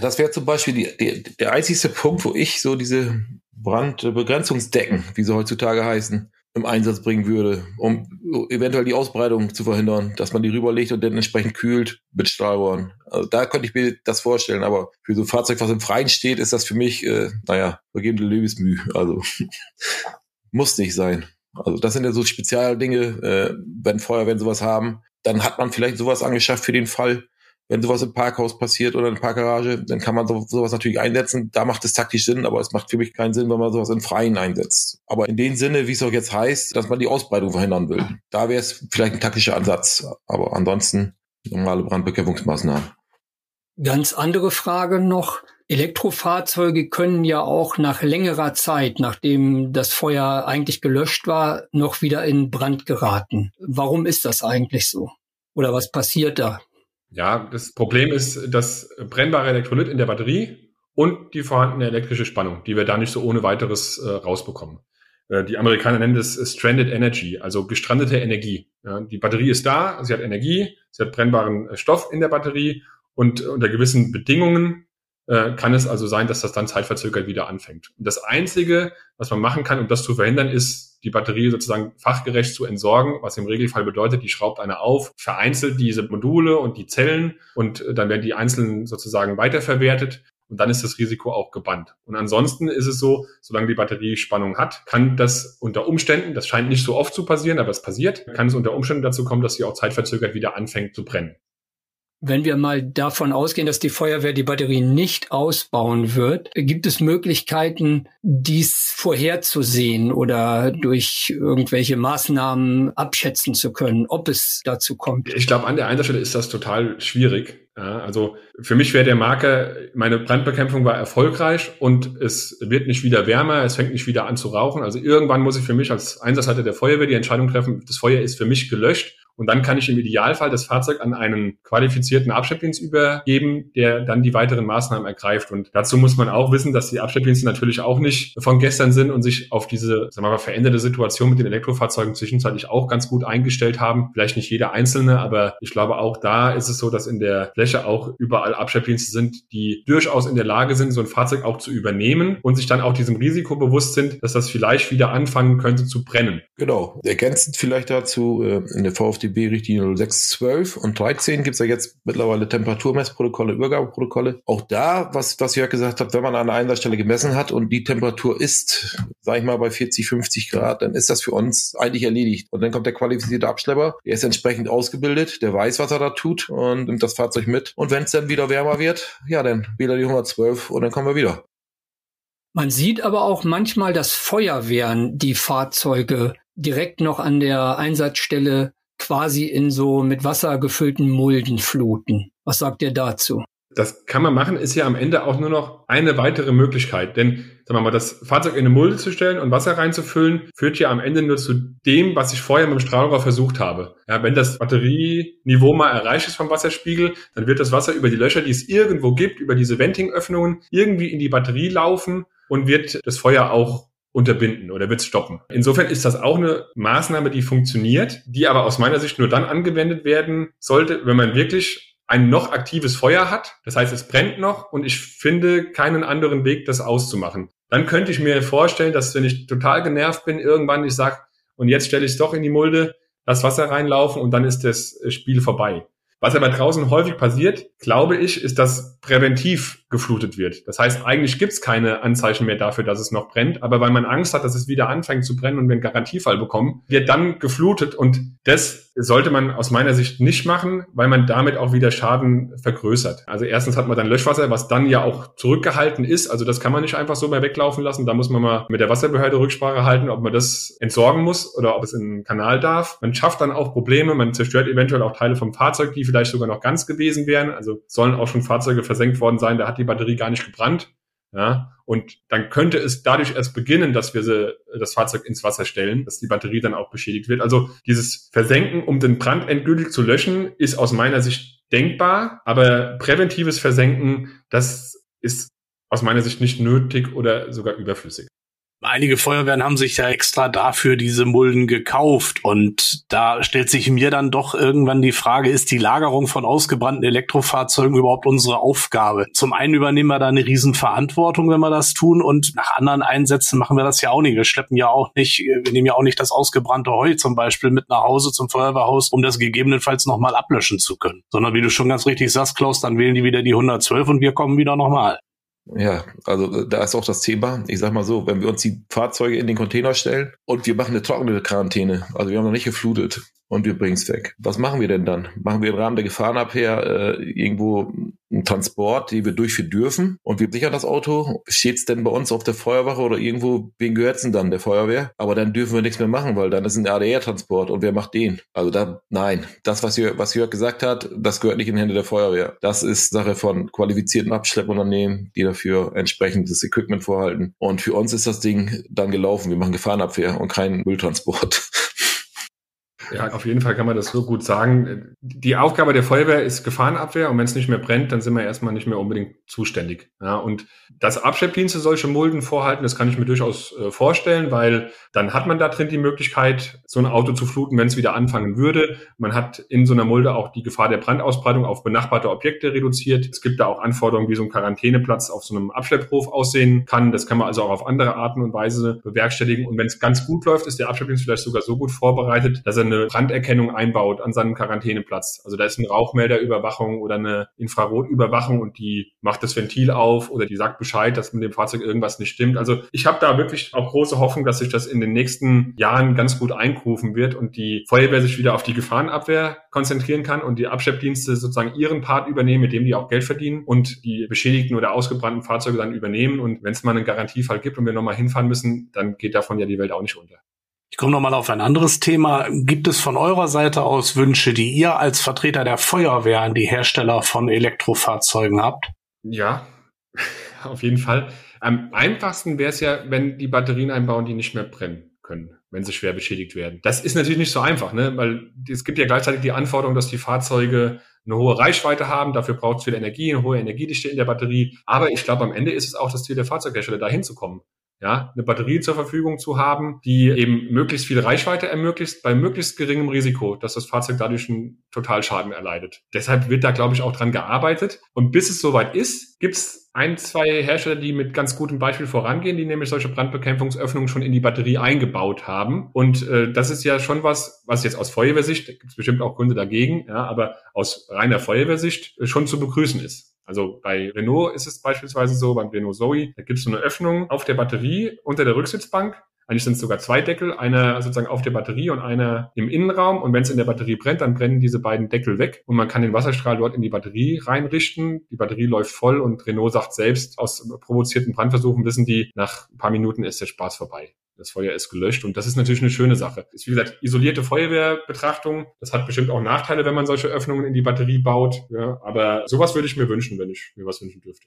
Das wäre zum Beispiel die, die, der einzigste Punkt, wo ich so diese Brandbegrenzungsdecken, wie sie heutzutage heißen, im Einsatz bringen würde, um eventuell die Ausbreitung zu verhindern, dass man die rüberlegt und dann entsprechend kühlt mit Stahlrohren. Also da könnte ich mir das vorstellen, aber für so ein Fahrzeug, was im Freien steht, ist das für mich, äh, naja, vergebene Liebesmüh. Also muss nicht sein. Also das sind ja so Spezialdinge, äh, wenn Feuerwehren sowas haben, dann hat man vielleicht sowas angeschafft für den Fall, wenn sowas im Parkhaus passiert oder in der Parkgarage, dann kann man so, sowas natürlich einsetzen. Da macht es taktisch Sinn, aber es macht für mich keinen Sinn, wenn man sowas im Freien einsetzt. Aber in dem Sinne, wie es auch jetzt heißt, dass man die Ausbreitung verhindern will. Da wäre es vielleicht ein taktischer Ansatz. Aber ansonsten normale Brandbekämpfungsmaßnahmen. Ganz andere Frage noch. Elektrofahrzeuge können ja auch nach längerer Zeit, nachdem das Feuer eigentlich gelöscht war, noch wieder in Brand geraten. Warum ist das eigentlich so? Oder was passiert da? Ja, das Problem ist das brennbare Elektrolyt in der Batterie und die vorhandene elektrische Spannung, die wir da nicht so ohne weiteres äh, rausbekommen. Äh, die Amerikaner nennen das Stranded Energy, also gestrandete Energie. Ja, die Batterie ist da, sie hat Energie, sie hat brennbaren äh, Stoff in der Batterie und unter gewissen Bedingungen äh, kann es also sein, dass das dann zeitverzögert wieder anfängt. Und das Einzige, was man machen kann, um das zu verhindern, ist die Batterie sozusagen fachgerecht zu entsorgen, was im Regelfall bedeutet, die schraubt einer auf, vereinzelt diese Module und die Zellen und äh, dann werden die einzelnen sozusagen weiterverwertet und dann ist das Risiko auch gebannt. Und ansonsten ist es so, solange die Batterie Spannung hat, kann das unter Umständen, das scheint nicht so oft zu passieren, aber es passiert, kann es unter Umständen dazu kommen, dass sie auch zeitverzögert wieder anfängt zu brennen. Wenn wir mal davon ausgehen, dass die Feuerwehr die Batterie nicht ausbauen wird, gibt es Möglichkeiten, dies vorherzusehen oder durch irgendwelche Maßnahmen abschätzen zu können, ob es dazu kommt? Ich glaube, an der einen Stelle ist das total schwierig. Ja, also für mich wäre der Marker, meine Brandbekämpfung war erfolgreich und es wird nicht wieder wärmer, es fängt nicht wieder an zu rauchen. Also irgendwann muss ich für mich als Einsatzleiter der Feuerwehr die Entscheidung treffen, das Feuer ist für mich gelöscht und dann kann ich im Idealfall das Fahrzeug an einen qualifizierten Abschleppdienst übergeben, der dann die weiteren Maßnahmen ergreift. Und dazu muss man auch wissen, dass die Abschleppdienste natürlich auch nicht von gestern sind und sich auf diese, sagen wir mal, veränderte Situation mit den Elektrofahrzeugen zwischenzeitlich auch ganz gut eingestellt haben. Vielleicht nicht jeder einzelne, aber ich glaube auch da ist es so, dass in der Fläche auch überall Abschleppdienste sind, die durchaus in der Lage sind, so ein Fahrzeug auch zu übernehmen und sich dann auch diesem Risiko bewusst sind, dass das vielleicht wieder anfangen könnte zu brennen. Genau. Ergänzend vielleicht dazu äh, in der VfD DB-Richtlinie 0612 und 13 gibt es ja jetzt mittlerweile Temperaturmessprotokolle, Übergabeprotokolle. Auch da, was, was Jörg gesagt hat, wenn man an einer Einsatzstelle gemessen hat und die Temperatur ist, sag ich mal, bei 40, 50 Grad, dann ist das für uns eigentlich erledigt. Und dann kommt der qualifizierte Abschlepper, der ist entsprechend ausgebildet, der weiß, was er da tut und nimmt das Fahrzeug mit. Und wenn es dann wieder wärmer wird, ja, dann wieder die 112 und dann kommen wir wieder. Man sieht aber auch manchmal, dass Feuerwehren die Fahrzeuge direkt noch an der Einsatzstelle quasi in so mit Wasser gefüllten Mulden fluten. Was sagt ihr dazu? Das kann man machen, ist ja am Ende auch nur noch eine weitere Möglichkeit. Denn, sagen wir mal, das Fahrzeug in eine Mulde zu stellen und Wasser reinzufüllen, führt ja am Ende nur zu dem, was ich vorher mit dem Strahlrohr versucht habe. Ja, wenn das Batterieniveau mal erreicht ist vom Wasserspiegel, dann wird das Wasser über die Löcher, die es irgendwo gibt, über diese Venting-Öffnungen irgendwie in die Batterie laufen und wird das Feuer auch unterbinden oder wird stoppen. Insofern ist das auch eine Maßnahme, die funktioniert, die aber aus meiner Sicht nur dann angewendet werden sollte, wenn man wirklich ein noch aktives Feuer hat. Das heißt, es brennt noch und ich finde keinen anderen Weg, das auszumachen. Dann könnte ich mir vorstellen, dass wenn ich total genervt bin, irgendwann ich sage, und jetzt stelle ich es doch in die Mulde, das Wasser reinlaufen und dann ist das Spiel vorbei. Was aber draußen häufig passiert, glaube ich, ist, dass präventiv geflutet wird. Das heißt, eigentlich gibt es keine Anzeichen mehr dafür, dass es noch brennt, aber weil man Angst hat, dass es wieder anfängt zu brennen und wir einen Garantiefall bekommen, wird dann geflutet und das sollte man aus meiner Sicht nicht machen, weil man damit auch wieder Schaden vergrößert. Also erstens hat man dann Löschwasser, was dann ja auch zurückgehalten ist. Also das kann man nicht einfach so mehr weglaufen lassen. Da muss man mal mit der Wasserbehörde Rücksprache halten, ob man das entsorgen muss oder ob es in den Kanal darf. Man schafft dann auch Probleme. Man zerstört eventuell auch Teile vom Fahrzeug, die vielleicht sogar noch ganz gewesen wären. Also sollen auch schon Fahrzeuge versenkt worden sein. Da hat die Batterie gar nicht gebrannt. Ja, und dann könnte es dadurch erst beginnen, dass wir sie, das Fahrzeug ins Wasser stellen, dass die Batterie dann auch beschädigt wird. Also dieses Versenken, um den Brand endgültig zu löschen, ist aus meiner Sicht denkbar, aber präventives Versenken, das ist aus meiner Sicht nicht nötig oder sogar überflüssig. Einige Feuerwehren haben sich ja extra dafür diese Mulden gekauft und da stellt sich mir dann doch irgendwann die Frage, ist die Lagerung von ausgebrannten Elektrofahrzeugen überhaupt unsere Aufgabe? Zum einen übernehmen wir da eine Riesenverantwortung, wenn wir das tun und nach anderen Einsätzen machen wir das ja auch nicht. Wir schleppen ja auch nicht, wir nehmen ja auch nicht das ausgebrannte Heu zum Beispiel mit nach Hause zum Feuerwehrhaus, um das gegebenenfalls nochmal ablöschen zu können. Sondern wie du schon ganz richtig sagst, Klaus, dann wählen die wieder die 112 und wir kommen wieder nochmal. Ja, also da ist auch das Thema. Ich sag mal so, wenn wir uns die Fahrzeuge in den Container stellen und wir machen eine trockene Quarantäne, also wir haben noch nicht geflutet und wir bringen es weg. Was machen wir denn dann? Machen wir im Rahmen der Gefahrenabwehr äh, irgendwo einen Transport, den wir durchführen dürfen und wir sichern das Auto. Steht es denn bei uns auf der Feuerwache oder irgendwo, wen gehört es denn dann, der Feuerwehr? Aber dann dürfen wir nichts mehr machen, weil dann ist ein ADR-Transport und wer macht den? Also da, nein, das, was Jörg, was Jörg gesagt hat, das gehört nicht in die Hände der Feuerwehr. Das ist Sache von qualifizierten Abschleppunternehmen, die dafür entsprechendes Equipment vorhalten. Und für uns ist das Ding dann gelaufen. Wir machen Gefahrenabwehr und keinen Mülltransport. Ja, auf jeden Fall kann man das so gut sagen. Die Aufgabe der Feuerwehr ist Gefahrenabwehr und wenn es nicht mehr brennt, dann sind wir erstmal nicht mehr unbedingt zuständig. Ja, und dass Abschleppdienste solche Mulden vorhalten, das kann ich mir durchaus äh, vorstellen, weil dann hat man da drin die Möglichkeit, so ein Auto zu fluten, wenn es wieder anfangen würde. Man hat in so einer Mulde auch die Gefahr der Brandausbreitung auf benachbarte Objekte reduziert. Es gibt da auch Anforderungen, wie so ein Quarantäneplatz auf so einem Abschlepphof aussehen kann. Das kann man also auch auf andere Arten und Weise bewerkstelligen. Und wenn es ganz gut läuft, ist der Abschleppdienst vielleicht sogar so gut vorbereitet, dass er eine Branderkennung einbaut an seinem Quarantäneplatz. Also da ist eine Rauchmelderüberwachung oder eine Infrarotüberwachung und die macht das Ventil auf oder die sagt Bescheid, dass mit dem Fahrzeug irgendwas nicht stimmt. Also ich habe da wirklich auch große Hoffnung, dass sich das in den nächsten Jahren ganz gut eingerufen wird und die Feuerwehr sich wieder auf die Gefahrenabwehr konzentrieren kann und die Abschleppdienste sozusagen ihren Part übernehmen, mit dem die auch Geld verdienen und die beschädigten oder ausgebrannten Fahrzeuge dann übernehmen. Und wenn es mal einen Garantiefall gibt und wir nochmal hinfahren müssen, dann geht davon ja die Welt auch nicht unter. Ich komme nochmal auf ein anderes Thema. Gibt es von eurer Seite aus Wünsche, die ihr als Vertreter der Feuerwehr an die Hersteller von Elektrofahrzeugen habt? Ja, auf jeden Fall. Am einfachsten wäre es ja, wenn die Batterien einbauen, die nicht mehr brennen können, wenn sie schwer beschädigt werden. Das ist natürlich nicht so einfach, ne? weil es gibt ja gleichzeitig die Anforderung, dass die Fahrzeuge eine hohe Reichweite haben. Dafür braucht es viel Energie, eine hohe Energiedichte in der Batterie. Aber ich glaube, am Ende ist es auch das Ziel der Fahrzeughersteller, da hinzukommen ja, eine Batterie zur Verfügung zu haben, die eben möglichst viel Reichweite ermöglicht, bei möglichst geringem Risiko, dass das Fahrzeug dadurch einen Totalschaden erleidet. Deshalb wird da, glaube ich, auch dran gearbeitet. Und bis es soweit ist, gibt es ein, zwei Hersteller, die mit ganz gutem Beispiel vorangehen, die nämlich solche Brandbekämpfungsöffnungen schon in die Batterie eingebaut haben. Und äh, das ist ja schon was, was jetzt aus Feuerwehrsicht, gibt es bestimmt auch Gründe dagegen, ja, aber aus reiner Feuerwehrsicht schon zu begrüßen ist. Also bei Renault ist es beispielsweise so, beim Renault Zoe, da gibt es so eine Öffnung auf der Batterie unter der Rücksitzbank, Eigentlich sind es sogar zwei Deckel, einer sozusagen auf der Batterie und einer im Innenraum. Und wenn es in der Batterie brennt, dann brennen diese beiden Deckel weg und man kann den Wasserstrahl dort in die Batterie reinrichten. Die Batterie läuft voll und Renault sagt selbst, aus provozierten Brandversuchen wissen die, nach ein paar Minuten ist der Spaß vorbei. Das Feuer ist gelöscht und das ist natürlich eine schöne Sache. Ist wie gesagt isolierte Feuerwehrbetrachtung. Das hat bestimmt auch Nachteile, wenn man solche Öffnungen in die Batterie baut. Ja, aber sowas würde ich mir wünschen, wenn ich mir was wünschen dürfte.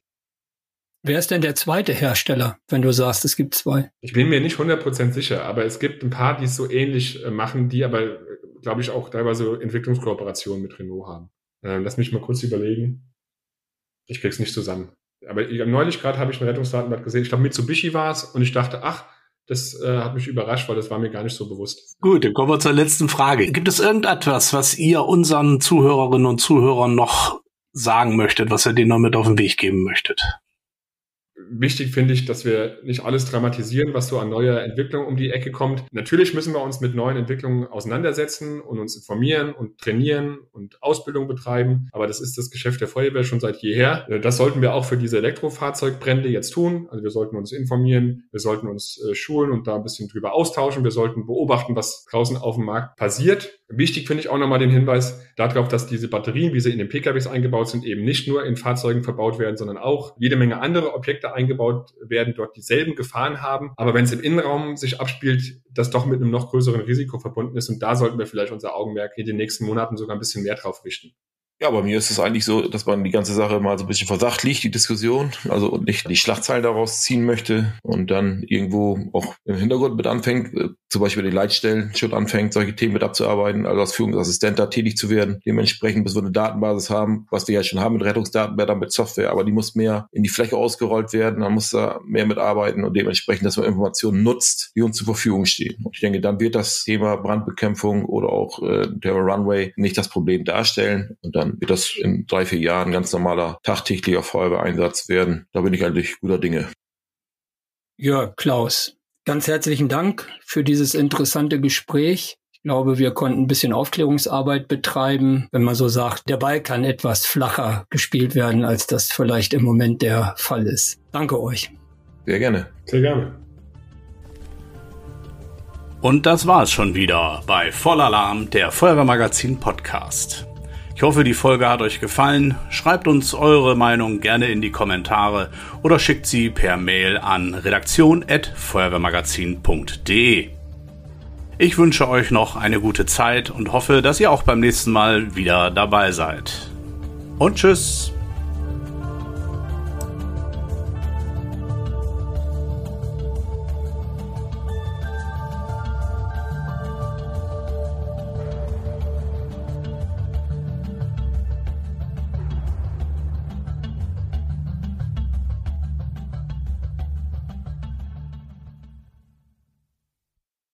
Wer ist denn der zweite Hersteller, wenn du sagst, es gibt zwei? Ich bin mir nicht 100% sicher, aber es gibt ein paar, die es so ähnlich äh, machen, die aber, äh, glaube ich, auch teilweise Entwicklungskooperationen mit Renault haben. Äh, lass mich mal kurz überlegen. Ich krieg's nicht zusammen. Aber ich, neulich gerade habe ich ein Rettungsdatenblatt gesehen. Ich glaube, Mitsubishi war es und ich dachte, ach, das äh, hat mich überrascht, weil das war mir gar nicht so bewusst. Gut, dann kommen wir zur letzten Frage. Gibt es irgendetwas, was ihr unseren Zuhörerinnen und Zuhörern noch sagen möchtet, was ihr denen noch mit auf den Weg geben möchtet? Wichtig finde ich, dass wir nicht alles dramatisieren, was so an neuer Entwicklung um die Ecke kommt. Natürlich müssen wir uns mit neuen Entwicklungen auseinandersetzen und uns informieren und trainieren und Ausbildung betreiben. Aber das ist das Geschäft der Feuerwehr schon seit jeher. Äh, das sollten wir auch für diese Elektrofahrzeugbrände jetzt tun. Also wir sollten uns informieren, wir sollten uns äh, schulen und da ein bisschen drüber austauschen. Wir sollten beobachten, was draußen auf dem Markt passiert. Wichtig finde ich auch nochmal den Hinweis darauf, dass diese Batterien, wie sie in den PKWs eingebaut sind, eben nicht nur in Fahrzeugen verbaut werden, sondern auch jede Menge andere Objekte eingebaut werden, dort dieselben Gefahren haben. Aber wenn es im Innenraum sich abspielt, das doch mit einem noch größeren Risiko verbunden ist. Und da sollten wir vielleicht unser Augenmerk in den nächsten Monaten sogar ein bisschen mehr drauf richten. Ja, bei mir ist es eigentlich so, dass man die ganze Sache mal so ein bisschen versachlicht, die Diskussion, also nicht die Schlagzeilen daraus ziehen möchte und dann irgendwo auch im Hintergrund mit anfängt, äh, zum Beispiel die Leitstellen schon anfängt, solche Themen mit abzuarbeiten, also als Führungsassistent da tätig zu werden. Dementsprechend, bis wir eine Datenbasis haben, was wir ja schon haben mit Rettungsdatenblättern, mit Software, aber die muss mehr in die Fläche ausgerollt werden, man muss da mehr mitarbeiten und dementsprechend, dass man Informationen nutzt, die uns zur Verfügung stehen. Und ich denke, dann wird das Thema Brandbekämpfung oder auch äh, der Runway nicht das Problem darstellen und dann dann wird das in drei, vier Jahren ganz normaler tagtäglicher Feuerwehreinsatz werden. Da bin ich eigentlich guter Dinge. Ja, Klaus, ganz herzlichen Dank für dieses interessante Gespräch. Ich glaube, wir konnten ein bisschen Aufklärungsarbeit betreiben, wenn man so sagt, der Ball kann etwas flacher gespielt werden, als das vielleicht im Moment der Fall ist. Danke euch. Sehr gerne. Sehr gerne. Und das war es schon wieder bei Vollalarm, der Feuerwehrmagazin Podcast. Ich hoffe, die Folge hat euch gefallen. Schreibt uns eure Meinung gerne in die Kommentare oder schickt sie per Mail an redaktion.feuerwehrmagazin.de. Ich wünsche euch noch eine gute Zeit und hoffe, dass ihr auch beim nächsten Mal wieder dabei seid. Und tschüss!